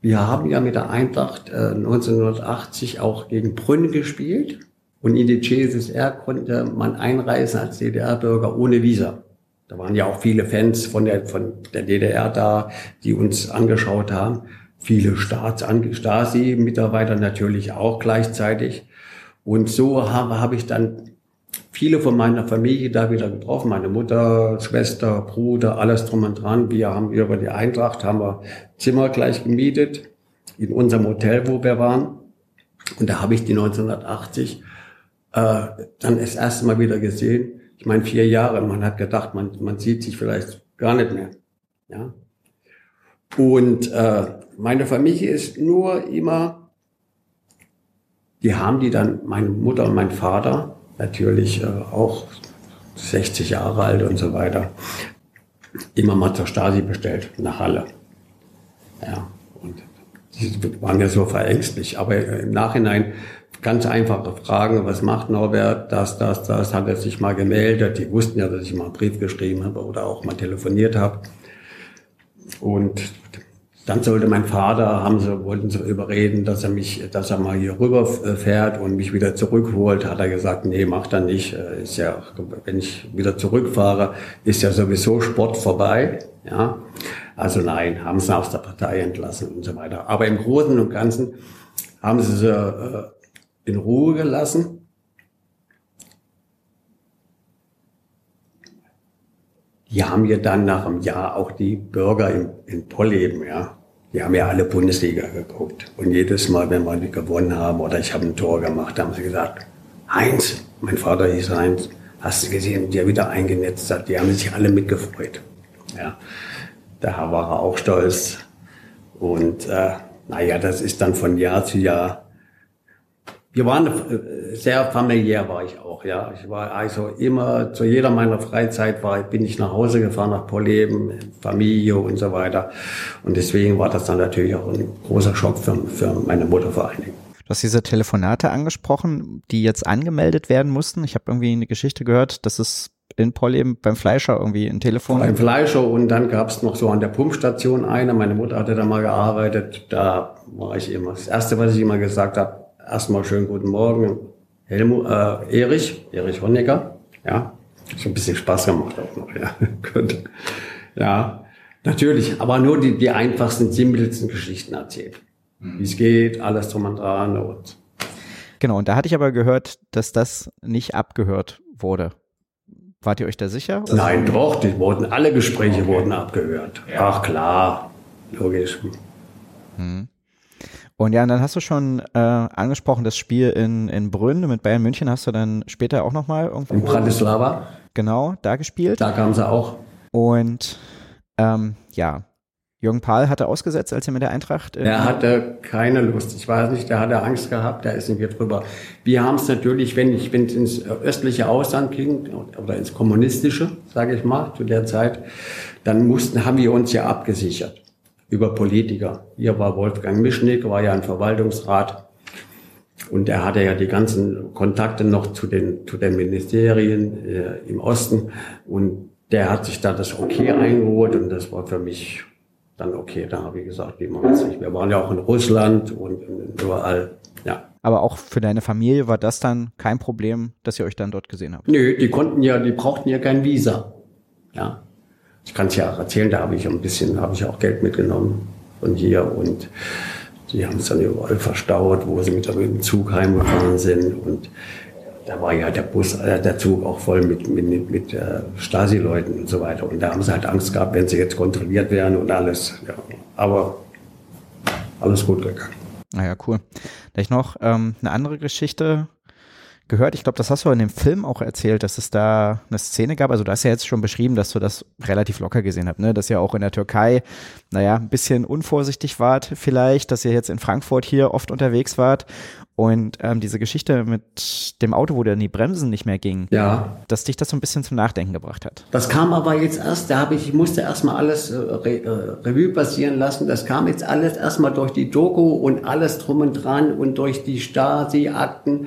wir haben ja mit der Eintracht äh, 1980 auch gegen Brünn gespielt. Und in die CSSR konnte man einreisen als DDR-Bürger ohne Visa. Da waren ja auch viele Fans von der, von der DDR da, die uns angeschaut haben. Viele Stasi-Mitarbeiter natürlich auch gleichzeitig. Und so habe, habe ich dann viele von meiner Familie da wieder getroffen. Meine Mutter, Schwester, Bruder, alles drum und dran. Wir haben über die Eintracht, haben wir Zimmer gleich gemietet in unserem Hotel, wo wir waren. Und da habe ich die 1980 äh, dann das erste Mal wieder gesehen. Ich meine, vier Jahre, man hat gedacht, man, man sieht sich vielleicht gar nicht mehr. Ja. Und äh, meine Familie ist nur immer, die haben die dann, meine Mutter und mein Vater, natürlich äh, auch 60 Jahre alt und so weiter, immer mal zur Stasi bestellt, nach Halle. Ja, und die waren ja so verängstlich. Aber im Nachhinein ganz einfache Fragen, was macht Norbert, das, das, das, hat er sich mal gemeldet. Die wussten ja, dass ich mal einen Brief geschrieben habe oder auch mal telefoniert habe. Und dann sollte mein Vater, haben sie, wollten sie überreden, dass er mich, dass er mal hier rüber fährt und mich wieder zurückholt. Hat er gesagt, nee, macht er nicht. Äh, ist ja, wenn ich wieder zurückfahre, ist ja sowieso Sport vorbei. Ja. Also nein, haben sie aus der Partei entlassen und so weiter. Aber im Großen und Ganzen haben sie sie äh, in Ruhe gelassen. Die haben ja dann nach einem Jahr auch die Bürger in, in Polleben, ja, die haben ja alle Bundesliga geguckt. Und jedes Mal, wenn wir gewonnen haben oder ich habe ein Tor gemacht, haben sie gesagt, Heinz, mein Vater hieß Heinz, hast du gesehen, wie er wieder eingenetzt hat. Die haben sich alle mitgefreut. Ja, da war er auch stolz. Und äh, naja, das ist dann von Jahr zu Jahr. Wir waren äh, sehr familiär, war ich auch. Ja, ich war also immer zu jeder meiner Freizeit war, bin ich nach Hause gefahren nach Polleben, Familie und so weiter. Und deswegen war das dann natürlich auch ein großer Schock für, für meine Mutter vor allen Dingen. Du hast diese Telefonate angesprochen, die jetzt angemeldet werden mussten. Ich habe irgendwie eine Geschichte gehört, dass es in Polleben beim Fleischer irgendwie ein Telefon. Beim Fleischer und dann gab es noch so an der Pumpstation eine. Meine Mutter hatte da mal gearbeitet. Da war ich immer. Das Erste, was ich immer gesagt habe, erstmal schönen guten Morgen. Helmut, äh, Erich, Erich Honecker. Ja, so ein bisschen Spaß gemacht auch noch. Ja, gut. Ja, natürlich, aber nur die, die einfachsten, simpelsten Geschichten erzählt wie es geht, alles drum und dran. Und genau, und da hatte ich aber gehört, dass das nicht abgehört wurde. Wart ihr euch da sicher? Nein, doch, die wurden, alle Gespräche okay. wurden abgehört. Ja. Ach klar, logisch. Hm. Und ja, und dann hast du schon äh, angesprochen, das Spiel in, in Brünn mit Bayern München hast du dann später auch nochmal irgendwo. In Bratislava. Genau, da gespielt. Da kamen sie auch. Und ähm, ja, Jürgen Pahl hatte ausgesetzt, als er mit der Eintracht. Er hatte keine Lust. Ich weiß nicht, der hatte Angst gehabt, da ist nicht wir drüber. Wir haben es natürlich, wenn ich wenn es ins östliche Ausland ging oder ins kommunistische, sage ich mal, zu der Zeit, dann mussten, haben wir uns ja abgesichert über Politiker. Hier war Wolfgang Mischnick, war ja ein Verwaltungsrat. Und er hatte ja die ganzen Kontakte noch zu den, zu den Ministerien äh, im Osten. Und der hat sich da das Okay eingeholt und das war für mich dann okay, da habe ich gesagt, wir machen es nicht. Wir waren ja auch in Russland und überall, ja. Aber auch für deine Familie war das dann kein Problem, dass ihr euch dann dort gesehen habt? Nö, die konnten ja, die brauchten ja kein Visa. Ja. Ich kann es ja auch erzählen, da habe ich ein bisschen, habe ich auch Geld mitgenommen von hier und die haben es dann überall verstaut, wo sie mit dem Zug heimgefahren sind und da war ja der Bus, äh, der Zug auch voll mit, mit, mit äh, Stasi-Leuten und so weiter. Und da haben sie halt Angst gehabt, wenn sie jetzt kontrolliert werden und alles. Ja. Aber alles gut gegangen. Naja, cool. Vielleicht noch ähm, eine andere Geschichte gehört. Ich glaube, das hast du in dem Film auch erzählt, dass es da eine Szene gab. Also du hast ja jetzt schon beschrieben, dass du das relativ locker gesehen hast, ne? Dass ihr auch in der Türkei, naja, ein bisschen unvorsichtig wart vielleicht, dass ihr jetzt in Frankfurt hier oft unterwegs wart. Und ähm, diese Geschichte mit dem Auto, wo dann die Bremsen nicht mehr gingen, ja. dass dich das so ein bisschen zum Nachdenken gebracht hat. Das kam aber jetzt erst, da habe ich, ich musste erstmal alles äh, Re äh, Revue passieren lassen. Das kam jetzt alles erstmal durch die Doku und alles drum und dran und durch die Stasi-Akten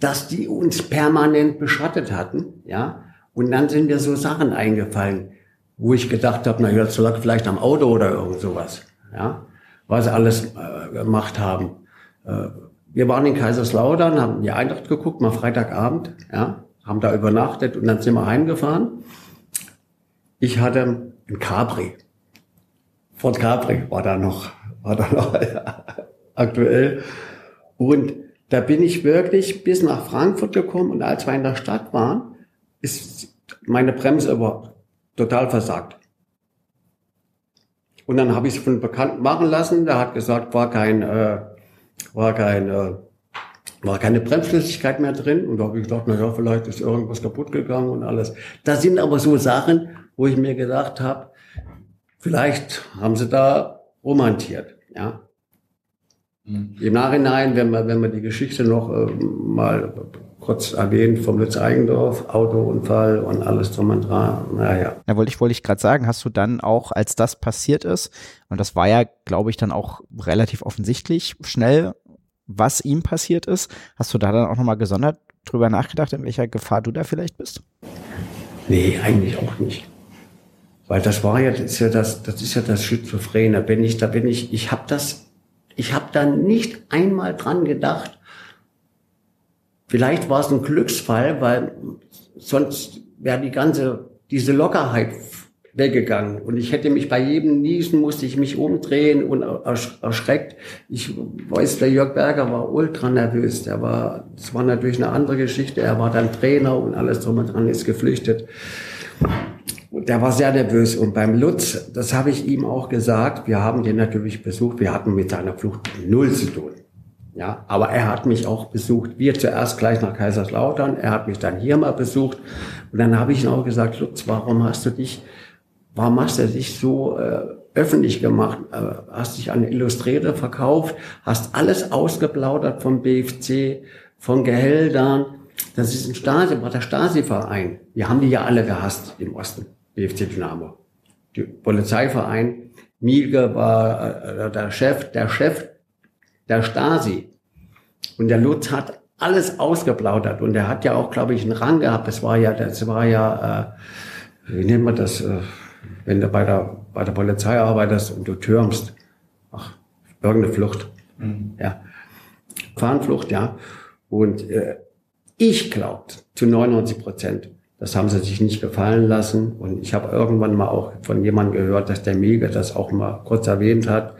dass die uns permanent beschattet hatten, ja. Und dann sind mir so Sachen eingefallen, wo ich gedacht habe, na ja, das lag vielleicht am Auto oder irgend sowas, ja, was sie alles äh, gemacht haben. Äh, wir waren in Kaiserslautern, haben die Eintracht geguckt, mal Freitagabend, ja, haben da übernachtet und dann sind wir heimgefahren. Ich hatte ein Capri. Ford Capri war da noch, war da noch ja, aktuell. Und da bin ich wirklich bis nach Frankfurt gekommen und als wir in der Stadt waren, ist meine Bremse aber total versagt. Und dann habe ich es von Bekannten machen lassen. Der hat gesagt, war kein, äh, war kein, äh, war keine Bremsflüssigkeit mehr drin. Und da habe ich gedacht, na ja, vielleicht ist irgendwas kaputt gegangen und alles. Das sind aber so Sachen, wo ich mir gedacht habe, vielleicht haben sie da romantiert, ja. Mhm. Im Nachhinein, wenn man, wenn man die Geschichte noch äh, mal kurz erwähnt vom Lütz Eigendorf, Autounfall und alles drum und dran, naja. Ja, wollte ich, wollte ich gerade sagen, hast du dann auch, als das passiert ist, und das war ja, glaube ich, dann auch relativ offensichtlich schnell, was ihm passiert ist, hast du da dann auch nochmal gesondert drüber nachgedacht, in welcher Gefahr du da vielleicht bist? Nee, eigentlich auch nicht. Weil das war ja, das ist ja das, das ist ja das Schizophrene. Wenn ich, da bin ich, ich habe das ich habe da nicht einmal dran gedacht. Vielleicht war es ein Glücksfall, weil sonst wäre die ganze, diese Lockerheit weggegangen. Und ich hätte mich bei jedem Niesen, musste ich mich umdrehen und erschreckt. Ich weiß, der Jörg Berger war ultra nervös. Der war, das war natürlich eine andere Geschichte. Er war dann Trainer und alles drum und dran ist geflüchtet. Der war sehr nervös. Und beim Lutz, das habe ich ihm auch gesagt, wir haben den natürlich besucht, wir hatten mit seiner Flucht null zu tun. Ja, aber er hat mich auch besucht. Wir zuerst gleich nach Kaiserslautern. Er hat mich dann hier mal besucht. Und dann habe ich ihm auch gesagt, Lutz, warum hast du dich, warum hast du dich so äh, öffentlich gemacht? Äh, hast dich an Illustrierte verkauft? Hast alles ausgeplaudert vom BFC, von Gehältern? Das ist ein Stasi, war der Stasi-Verein. Wir haben die ja alle gehasst im Osten, BFC Dynamo. Der Polizeiverein, Mielke war äh, der Chef, der Chef der Stasi. Und der Lutz hat alles ausgeplaudert und er hat ja auch, glaube ich, einen Rang gehabt. Das war ja, das war ja, äh, wie nennt man das, äh, wenn du bei der, bei der Polizei arbeitest und du türmst. Ach, irgendeine Flucht. Mhm. Ja. Fahnenflucht, ja. Und äh, ich glaube zu 99 Prozent, das haben sie sich nicht gefallen lassen. Und ich habe irgendwann mal auch von jemandem gehört, dass der Mega das auch mal kurz erwähnt hat,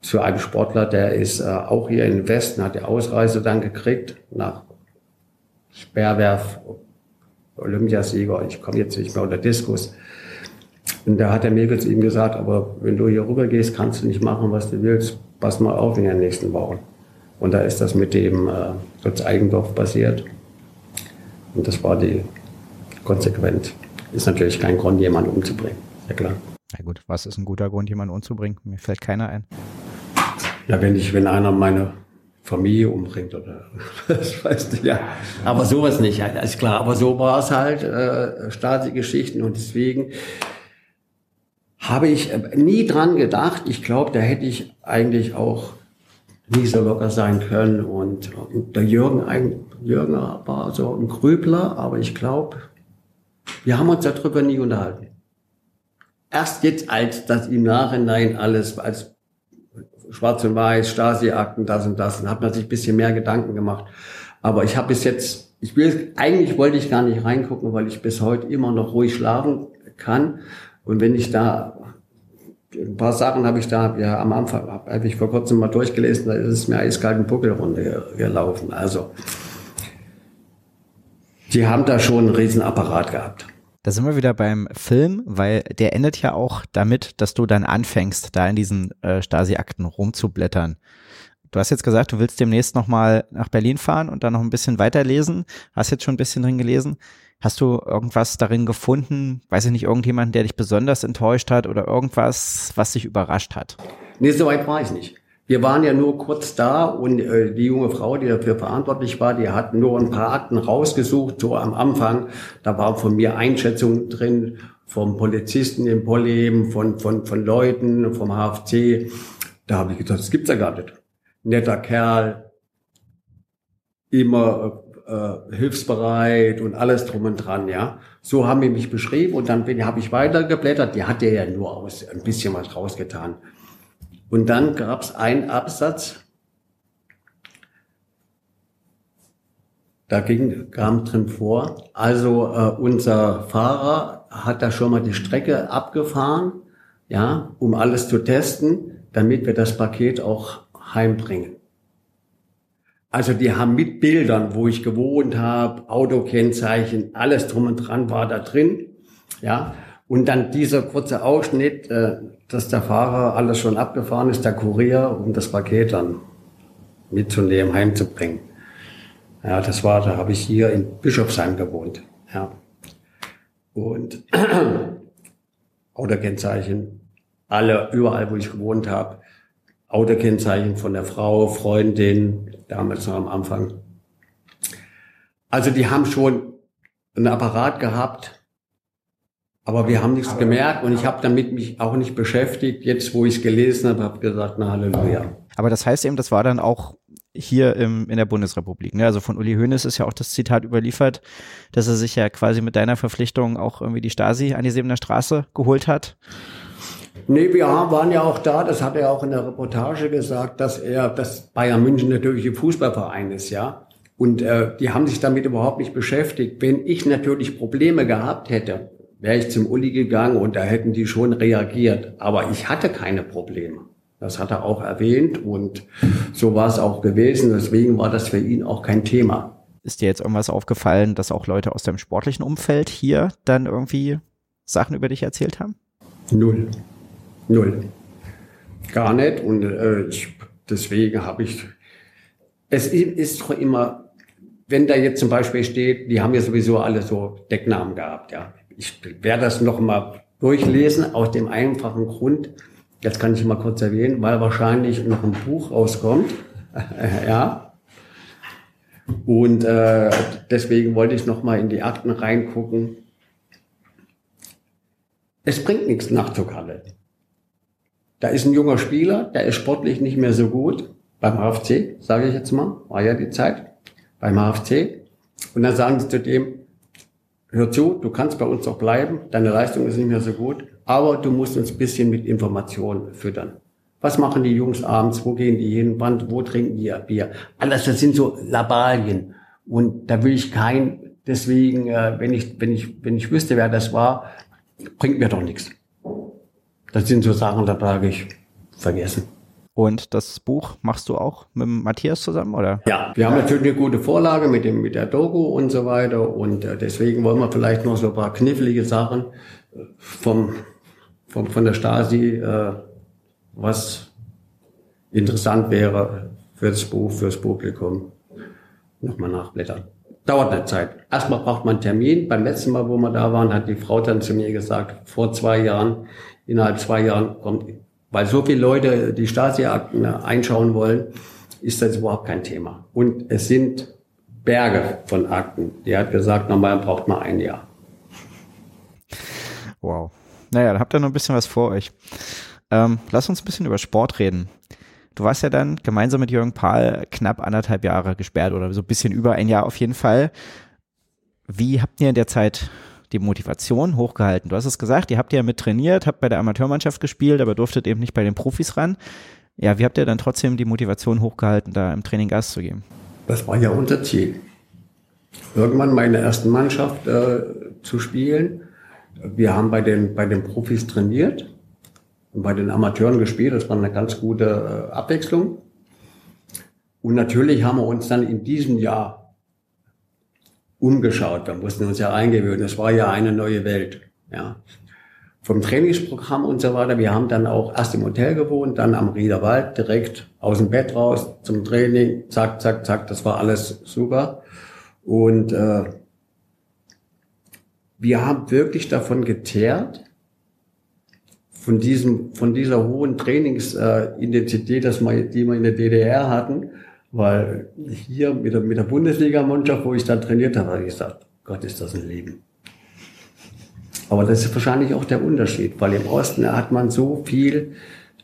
zu einem Sportler, der ist äh, auch hier im Westen, hat die Ausreise dann gekriegt nach Sperrwerf, Olympiasieger, ich komme jetzt nicht mehr unter Diskus. Und da hat der Mädel zu ihm gesagt, aber wenn du hier rüber gehst, kannst du nicht machen, was du willst. Pass mal auf in den nächsten Wochen. Und da ist das mit dem äh, Lutz Eigendorf passiert. Und das war die konsequent. Ist natürlich kein Grund, jemanden umzubringen. Ja klar. Na gut, was ist ein guter Grund, jemanden umzubringen? Mir fällt keiner ein. Ja, wenn ich, wenn einer meine Familie umbringt oder das weißt du ja. Aber sowas nicht, ja, ist klar. Aber so war es halt, äh, Stasi-Geschichten und deswegen habe ich äh, nie dran gedacht. Ich glaube, da hätte ich eigentlich auch nie so locker sein können und, und der Jürgen, Jürgen war so ein Grübler, aber ich glaube, wir haben uns darüber nie unterhalten. Erst jetzt, als das im Nachhinein alles als Schwarz und Weiß, Stasi-Akten, das und das. Und hat man sich ein bisschen mehr Gedanken gemacht. Aber ich habe bis jetzt, ich will, eigentlich wollte ich gar nicht reingucken, weil ich bis heute immer noch ruhig schlafen kann. Und wenn ich da, ein paar Sachen habe ich da, ja, am Anfang, habe ich vor kurzem mal durchgelesen, da ist es mir eiskalt einen Buckel runtergelaufen. Also, die haben da schon einen riesen Apparat gehabt. Da sind wir wieder beim Film, weil der endet ja auch damit, dass du dann anfängst, da in diesen äh, Stasi-Akten rumzublättern. Du hast jetzt gesagt, du willst demnächst nochmal nach Berlin fahren und dann noch ein bisschen weiterlesen. Hast jetzt schon ein bisschen drin gelesen. Hast du irgendwas darin gefunden, weiß ich nicht, irgendjemanden, der dich besonders enttäuscht hat oder irgendwas, was dich überrascht hat? Nee, so weit war ich nicht. Wir waren ja nur kurz da und äh, die junge Frau, die dafür verantwortlich war, die hat nur ein paar Akten rausgesucht, so am Anfang. Da waren von mir Einschätzungen drin, vom Polizisten im Pollleben, von, von, von Leuten, vom HFC. Da habe ich gedacht, das gibt's ja gar nicht. Netter Kerl, immer äh, hilfsbereit und alles drum und dran, ja. So haben die mich beschrieben und dann habe ich weitergeblättert. Die hat ja nur aus, ein bisschen was rausgetan. Und dann gab es einen Absatz, da ging, kam drin vor, also äh, unser Fahrer hat da schon mal die Strecke abgefahren, ja, um alles zu testen, damit wir das Paket auch heimbringen. Also die haben mit Bildern, wo ich gewohnt habe, Autokennzeichen, alles drum und dran war da drin, ja. Und dann dieser kurze Ausschnitt, äh, dass der Fahrer alles schon abgefahren ist, der Kurier, um das Paket dann mitzunehmen, heimzubringen. Ja, das war, da habe ich hier in Bischofsheim gewohnt. Ja. Und Autokennzeichen, alle, überall, wo ich gewohnt habe, Autokennzeichen von der Frau, Freundin, damals noch am Anfang. Also die haben schon einen Apparat gehabt, aber wir haben nichts gemerkt und ich habe damit mich auch nicht beschäftigt. Jetzt, wo ich es gelesen habe, habe gesagt, na Halleluja. Aber das heißt eben, das war dann auch hier im, in der Bundesrepublik. Ne? Also von Uli Hoeneß ist ja auch das Zitat überliefert, dass er sich ja quasi mit deiner Verpflichtung auch irgendwie die Stasi an die Sebener Straße geholt hat. Nee, wir waren ja auch da, das hat er auch in der Reportage gesagt, dass er, dass Bayern München natürlich ein Fußballverein ist, ja. Und äh, die haben sich damit überhaupt nicht beschäftigt. Wenn ich natürlich Probleme gehabt hätte, wäre ich zum Uli gegangen und da hätten die schon reagiert. Aber ich hatte keine Probleme. Das hat er auch erwähnt und so war es auch gewesen. Deswegen war das für ihn auch kein Thema. Ist dir jetzt irgendwas aufgefallen, dass auch Leute aus dem sportlichen Umfeld hier dann irgendwie Sachen über dich erzählt haben? Null. Null. Gar nicht. Und äh, ich, deswegen habe ich. Es ist doch immer, wenn da jetzt zum Beispiel steht, die haben ja sowieso alle so Decknamen gehabt, ja. Ich werde das noch mal durchlesen aus dem einfachen Grund, jetzt kann ich mal kurz erwähnen, weil wahrscheinlich noch ein Buch rauskommt, ja. Und äh, deswegen wollte ich noch mal in die Akten reingucken. Es bringt nichts nachzukallen. Da ist ein junger Spieler, der ist sportlich nicht mehr so gut, beim HFC, sage ich jetzt mal, war ja die Zeit, beim HFC. Und dann sagen sie zu dem, hör zu, du kannst bei uns auch bleiben, deine Leistung ist nicht mehr so gut, aber du musst uns ein bisschen mit Informationen füttern. Was machen die Jungs abends? Wo gehen die hin? Wann, wo trinken die Bier? Alles, das sind so Labalien. Und da will ich kein, deswegen, äh, wenn ich, wenn ich, wenn ich wüsste, wer das war, bringt mir doch nichts. Das sind so Sachen, da trage ich vergessen. Und das Buch machst du auch mit Matthias zusammen, oder? Ja, wir haben natürlich eine gute Vorlage mit dem, mit der Doku und so weiter. Und äh, deswegen wollen wir vielleicht noch so ein paar knifflige Sachen äh, vom, vom, von der Stasi, äh, was interessant wäre für das Buch, fürs Publikum, nochmal nachblättern. Dauert eine Zeit. Erstmal braucht man einen Termin. Beim letzten Mal, wo wir da waren, hat die Frau dann zu mir gesagt, vor zwei Jahren, innerhalb zwei Jahren kommt, weil so viele Leute die Stasi-Akten einschauen wollen, ist das überhaupt kein Thema. Und es sind Berge von Akten. Die hat gesagt, normal braucht man ein Jahr. Wow. Naja, dann habt ihr noch ein bisschen was vor euch. Ähm, lass uns ein bisschen über Sport reden. Du warst ja dann gemeinsam mit Jürgen Pahl knapp anderthalb Jahre gesperrt oder so ein bisschen über ein Jahr auf jeden Fall. Wie habt ihr in der Zeit die Motivation hochgehalten? Du hast es gesagt, ihr habt ja mit trainiert, habt bei der Amateurmannschaft gespielt, aber durftet eben nicht bei den Profis ran. Ja, wie habt ihr dann trotzdem die Motivation hochgehalten, da im Training Gas zu geben? Das war ja unser Ziel. Irgendwann meine ersten Mannschaft äh, zu spielen. Wir haben bei den, bei den Profis trainiert und bei den Amateuren gespielt. Das war eine ganz gute äh, Abwechslung. Und natürlich haben wir uns dann in diesem Jahr umgeschaut. Wir mussten uns ja eingewöhnen. Es war ja eine neue Welt. Ja. Vom Trainingsprogramm und so weiter. Wir haben dann auch erst im Hotel gewohnt, dann am Riederwald direkt aus dem Bett raus zum Training. Zack, zack, zack. Das war alles super. Und äh, wir haben wirklich davon geteert, von diesem, von dieser hohen Trainingsintensität, äh, die wir in der DDR hatten, weil hier mit der, mit der Bundesligamannschaft, wo ich dann trainiert habe, habe ich gesagt, Gott, ist das ein Leben. Aber das ist wahrscheinlich auch der Unterschied, weil im Osten hat man so viel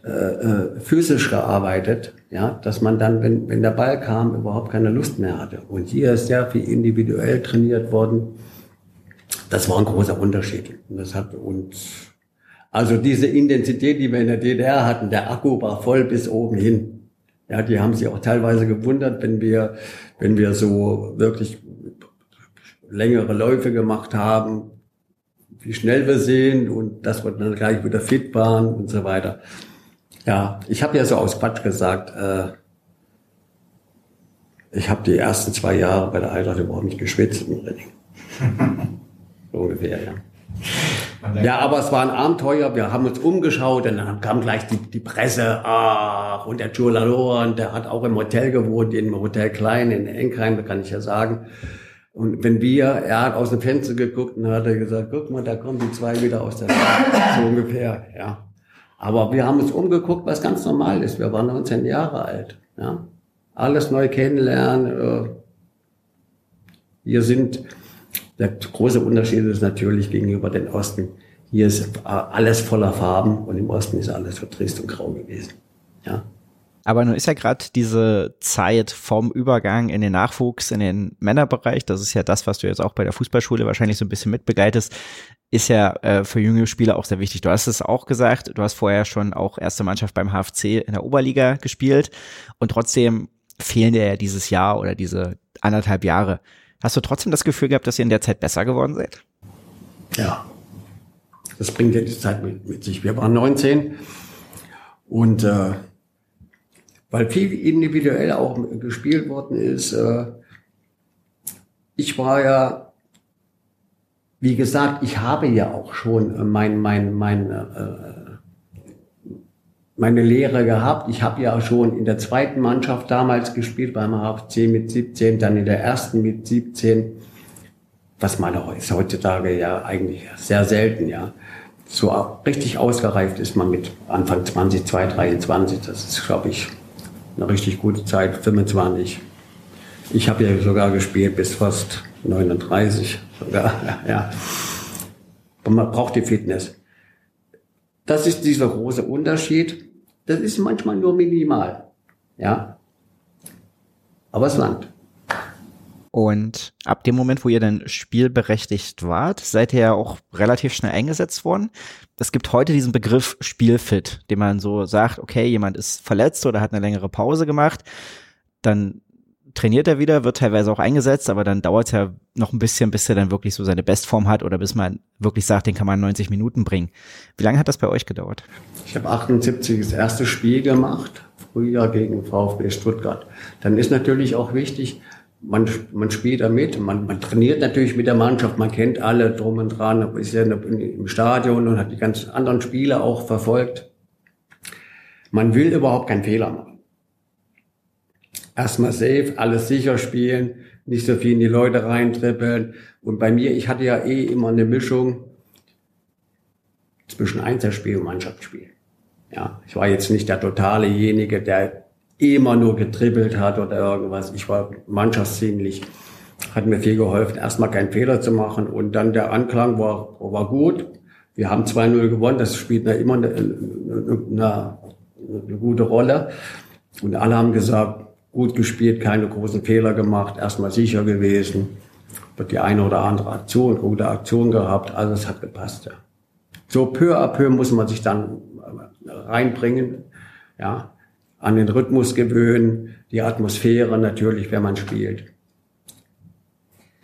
äh, äh, physisch gearbeitet, ja, dass man dann, wenn, wenn der Ball kam, überhaupt keine Lust mehr hatte. Und hier ist sehr viel individuell trainiert worden. Das war ein großer Unterschied. Und das hat uns, also diese Intensität, die wir in der DDR hatten, der Akku war voll bis oben hin. Ja, die haben sich auch teilweise gewundert, wenn wir, wenn wir so wirklich längere Läufe gemacht haben, wie schnell wir sind und dass wir dann gleich wieder fit waren und so weiter. Ja, ich habe ja so aus Quatsch gesagt, äh, ich habe die ersten zwei Jahre bei der Eintracht überhaupt nicht geschwitzt im Training. so ungefähr, ja. Ja, aber es war ein Abenteuer. Wir haben uns umgeschaut und dann kam gleich die, die Presse. Ach, und der Giulalor, der hat auch im Hotel gewohnt, im Hotel Klein in Enkheim, da kann ich ja sagen. Und wenn wir, er hat aus dem Fenster geguckt und hat er gesagt, guck mal, da kommen die zwei wieder aus der Stadt. So ungefähr, ja. Aber wir haben uns umgeguckt, was ganz normal ist. Wir waren 19 Jahre alt, ja. Alles neu kennenlernen. Äh. Wir sind, der große Unterschied ist natürlich gegenüber den Osten. Hier ist alles voller Farben und im Osten ist alles trist und grau gewesen. Ja. Aber nun ist ja gerade diese Zeit vom Übergang in den Nachwuchs, in den Männerbereich, das ist ja das, was du jetzt auch bei der Fußballschule wahrscheinlich so ein bisschen mitbegleitest, ist ja äh, für junge Spieler auch sehr wichtig. Du hast es auch gesagt, du hast vorher schon auch erste Mannschaft beim HFC in der Oberliga gespielt und trotzdem fehlen dir ja dieses Jahr oder diese anderthalb Jahre. Hast du trotzdem das Gefühl gehabt, dass ihr in der Zeit besser geworden seid? Ja, das bringt ja die Zeit mit, mit sich. Wir waren 19 und äh, weil viel individuell auch gespielt worden ist, äh, ich war ja wie gesagt, ich habe ja auch schon mein, mein, mein, äh, meine Lehre gehabt. Ich habe ja schon in der zweiten Mannschaft damals gespielt, beim HFC mit 17, dann in der ersten mit 17, was man ist heutzutage ja eigentlich sehr selten, ja. So richtig ausgereift ist man mit Anfang 20, 2, 23. Das ist, glaube ich, eine richtig gute Zeit, 25. Ich habe ja sogar gespielt bis fast 39 sogar, ja. Und man braucht die Fitness. Das ist dieser große Unterschied. Das ist manchmal nur minimal, ja. Aber es langt. Und ab dem Moment, wo ihr dann spielberechtigt wart, seid ihr ja auch relativ schnell eingesetzt worden. Es gibt heute diesen Begriff Spielfit, den man so sagt, okay, jemand ist verletzt oder hat eine längere Pause gemacht, dann trainiert er wieder, wird teilweise auch eingesetzt, aber dann dauert es ja noch ein bisschen, bis er dann wirklich so seine Bestform hat oder bis man wirklich sagt, den kann man 90 Minuten bringen. Wie lange hat das bei euch gedauert? Ich habe 78 das erste Spiel gemacht, früher gegen VfB Stuttgart. Dann ist natürlich auch wichtig, man, man spielt da mit, man, man trainiert natürlich mit der Mannschaft, man kennt alle drum und dran, ist ja im Stadion und hat die ganzen anderen Spiele auch verfolgt. Man will überhaupt keinen Fehler machen. Erstmal safe, alles sicher spielen, nicht so viel in die Leute reintrippeln. Und bei mir, ich hatte ja eh immer eine Mischung zwischen Einzelspiel und Mannschaftsspiel. Ja, ich war jetzt nicht der totalejenigen, der immer nur getribbelt hat oder irgendwas. Ich war mannschaftsdienlich, hat mir viel geholfen, erstmal keinen Fehler zu machen und dann der Anklang war, war gut. Wir haben 2-0 gewonnen, das spielt ja immer eine, eine, eine gute Rolle. Und alle haben gesagt, gut gespielt, keine großen Fehler gemacht, erstmal sicher gewesen, wird die eine oder andere Aktion, gute Aktion gehabt, alles hat gepasst. Ja. So peu à peu muss man sich dann reinbringen, ja an den Rhythmus gewöhnen, die Atmosphäre natürlich, wenn man spielt.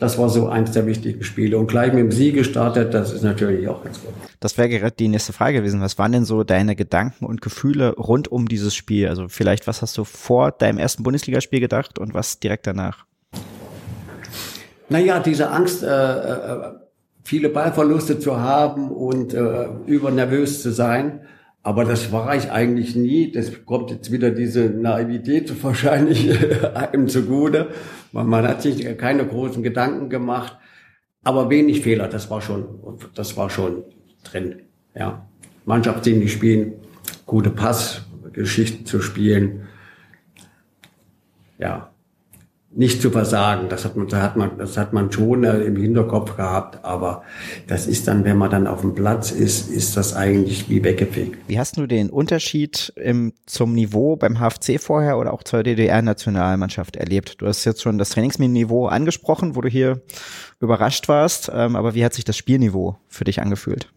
Das war so eins der wichtigen Spiele. Und gleich mit dem Sieg gestartet, das ist natürlich auch ganz gut. Das wäre gerade die nächste Frage gewesen. Was waren denn so deine Gedanken und Gefühle rund um dieses Spiel? Also vielleicht, was hast du vor deinem ersten Bundesligaspiel gedacht und was direkt danach? Naja, diese Angst, äh, äh, viele Ballverluste zu haben und äh, übernervös zu sein. Aber das war ich eigentlich nie. Das kommt jetzt wieder diese Naivität wahrscheinlich einem zugute. Man, man hat sich keine großen Gedanken gemacht. Aber wenig Fehler, das war schon, das war schon drin. Ja. Mannschaftsdienlich spielen, gute Passgeschichten zu spielen. Ja, nicht zu versagen. Das hat man, das hat man, das hat man schon äh, im Hinterkopf gehabt. Aber das ist dann, wenn man dann auf dem Platz ist, ist das eigentlich wie weggefegt. Wie hast du den Unterschied im, zum Niveau beim HFC vorher oder auch zur DDR-Nationalmannschaft erlebt? Du hast jetzt schon das Trainingsniveau angesprochen, wo du hier überrascht warst. Ähm, aber wie hat sich das Spielniveau für dich angefühlt?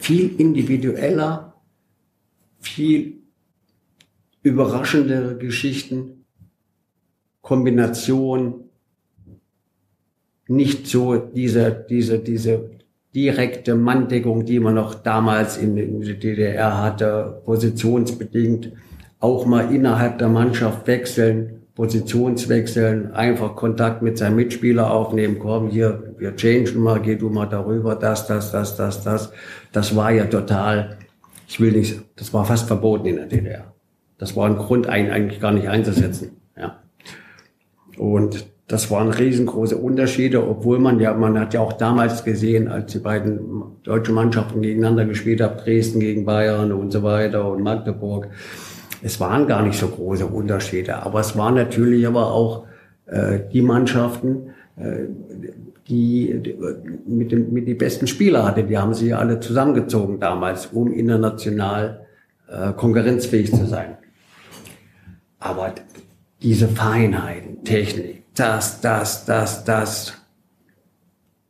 Viel individueller viel überraschendere Geschichten, Kombination, nicht so diese, diese, diese direkte Manndeckung, die man noch damals in, in der DDR hatte, positionsbedingt, auch mal innerhalb der Mannschaft wechseln, Positionswechseln, einfach Kontakt mit seinem Mitspieler aufnehmen, komm hier, wir changen mal, geh du mal darüber, das, das, das, das, das. Das war ja total ich will nicht, das war fast verboten in der DDR. Das war ein Grund, eigentlich gar nicht einzusetzen. Ja. Und das waren riesengroße Unterschiede, obwohl man ja, man hat ja auch damals gesehen, als die beiden deutschen Mannschaften gegeneinander gespielt haben, Dresden gegen Bayern und so weiter und Magdeburg. Es waren gar nicht so große Unterschiede, aber es waren natürlich aber auch äh, die Mannschaften, äh, die, die mit, dem, mit die besten Spieler hatte. Die haben sie alle zusammengezogen damals, um international äh, konkurrenzfähig zu sein. Aber diese Feinheiten, Technik, das, das, das, das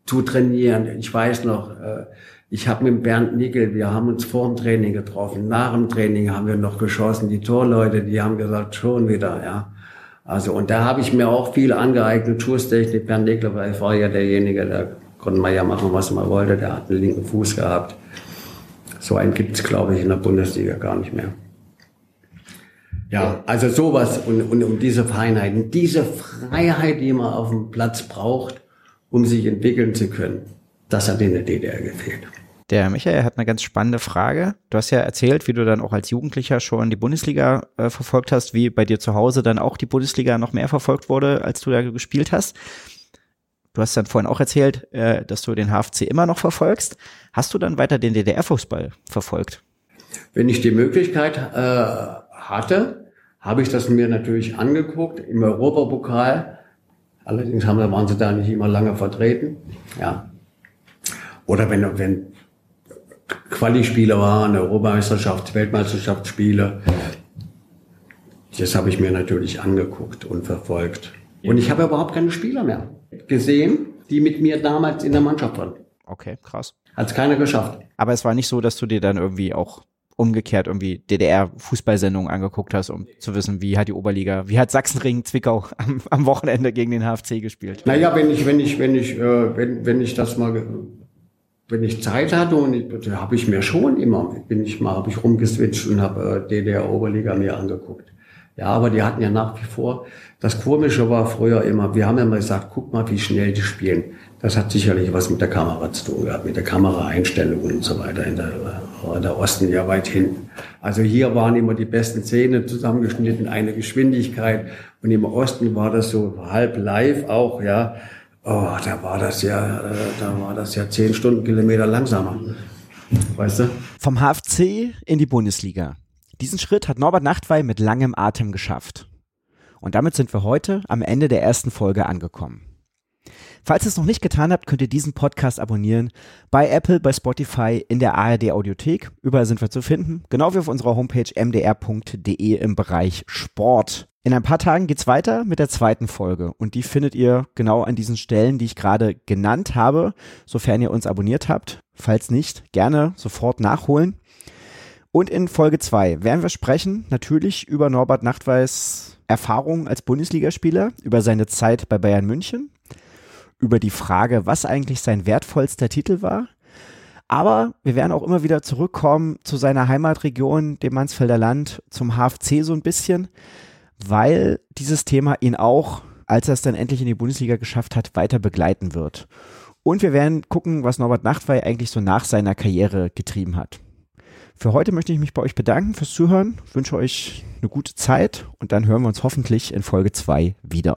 zu trainieren. Ich weiß noch, äh, ich habe mit Bernd Nickel, wir haben uns vor dem Training getroffen, nach dem Training haben wir noch geschossen. Die Torleute, die haben gesagt, schon wieder, ja. Also, und da habe ich mir auch viel angeeignet, Schusstechnik, Bernd Legler, weil ich war ja derjenige, der konnte man ja machen, was man wollte, der hat einen linken Fuß gehabt. So einen gibt es, glaube ich, in der Bundesliga gar nicht mehr. Ja, also sowas und, und, und diese Feinheiten, diese Freiheit, die man auf dem Platz braucht, um sich entwickeln zu können, das hat in der DDR gefehlt. Der Michael hat eine ganz spannende Frage. Du hast ja erzählt, wie du dann auch als Jugendlicher schon die Bundesliga äh, verfolgt hast, wie bei dir zu Hause dann auch die Bundesliga noch mehr verfolgt wurde, als du da gespielt hast. Du hast dann vorhin auch erzählt, äh, dass du den HFC immer noch verfolgst. Hast du dann weiter den DDR-Fußball verfolgt? Wenn ich die Möglichkeit äh, hatte, habe ich das mir natürlich angeguckt im Europapokal. Allerdings haben, waren sie da nicht immer lange vertreten. Ja. Oder wenn, wenn Quali-Spiele waren, Europameisterschaft, Weltmeisterschaftsspiele. Das habe ich mir natürlich angeguckt und verfolgt. Und ich habe überhaupt keine Spieler mehr gesehen, die mit mir damals in der Mannschaft waren. Okay, krass. Hat es keiner geschafft. Aber es war nicht so, dass du dir dann irgendwie auch umgekehrt irgendwie DDR-Fußballsendungen angeguckt hast, um zu wissen, wie hat die Oberliga, wie hat Sachsenring Zwickau am, am Wochenende gegen den HFC gespielt? Naja, wenn ich, wenn ich, wenn ich, äh, wenn, wenn ich das mal, wenn ich Zeit hatte und ich, habe ich mir schon immer, bin ich mal, habe ich rumgeswitcht und habe äh, DDR-Oberliga mir angeguckt. Ja, aber die hatten ja nach wie vor, das Komische war früher immer, wir haben ja mal gesagt, guck mal, wie schnell die spielen. Das hat sicherlich was mit der Kamera zu tun gehabt, mit der Kameraeinstellung und so weiter. In der, in der Osten ja weit hinten. Also hier waren immer die besten Szenen zusammengeschnitten, eine Geschwindigkeit. Und im Osten war das so halb live auch, ja. Oh, da war das ja, äh, da war das ja zehn Stundenkilometer langsamer. Weißt du? Vom HFC in die Bundesliga. Diesen Schritt hat Norbert Nachtwey mit langem Atem geschafft. Und damit sind wir heute am Ende der ersten Folge angekommen. Falls ihr es noch nicht getan habt, könnt ihr diesen Podcast abonnieren bei Apple, bei Spotify, in der ARD Audiothek. Überall sind wir zu finden, genau wie auf unserer Homepage mdr.de im Bereich Sport. In ein paar Tagen geht's weiter mit der zweiten Folge und die findet ihr genau an diesen Stellen, die ich gerade genannt habe, sofern ihr uns abonniert habt. Falls nicht, gerne sofort nachholen. Und in Folge 2 werden wir sprechen natürlich über Norbert Nachtweis Erfahrungen als Bundesligaspieler, über seine Zeit bei Bayern München, über die Frage, was eigentlich sein wertvollster Titel war. Aber wir werden auch immer wieder zurückkommen zu seiner Heimatregion, dem Mansfelder Land, zum HFC so ein bisschen, weil dieses Thema ihn auch, als er es dann endlich in die Bundesliga geschafft hat, weiter begleiten wird. Und wir werden gucken, was Norbert Nachtwey eigentlich so nach seiner Karriere getrieben hat. Für heute möchte ich mich bei euch bedanken fürs Zuhören, wünsche euch eine gute Zeit und dann hören wir uns hoffentlich in Folge 2 wieder.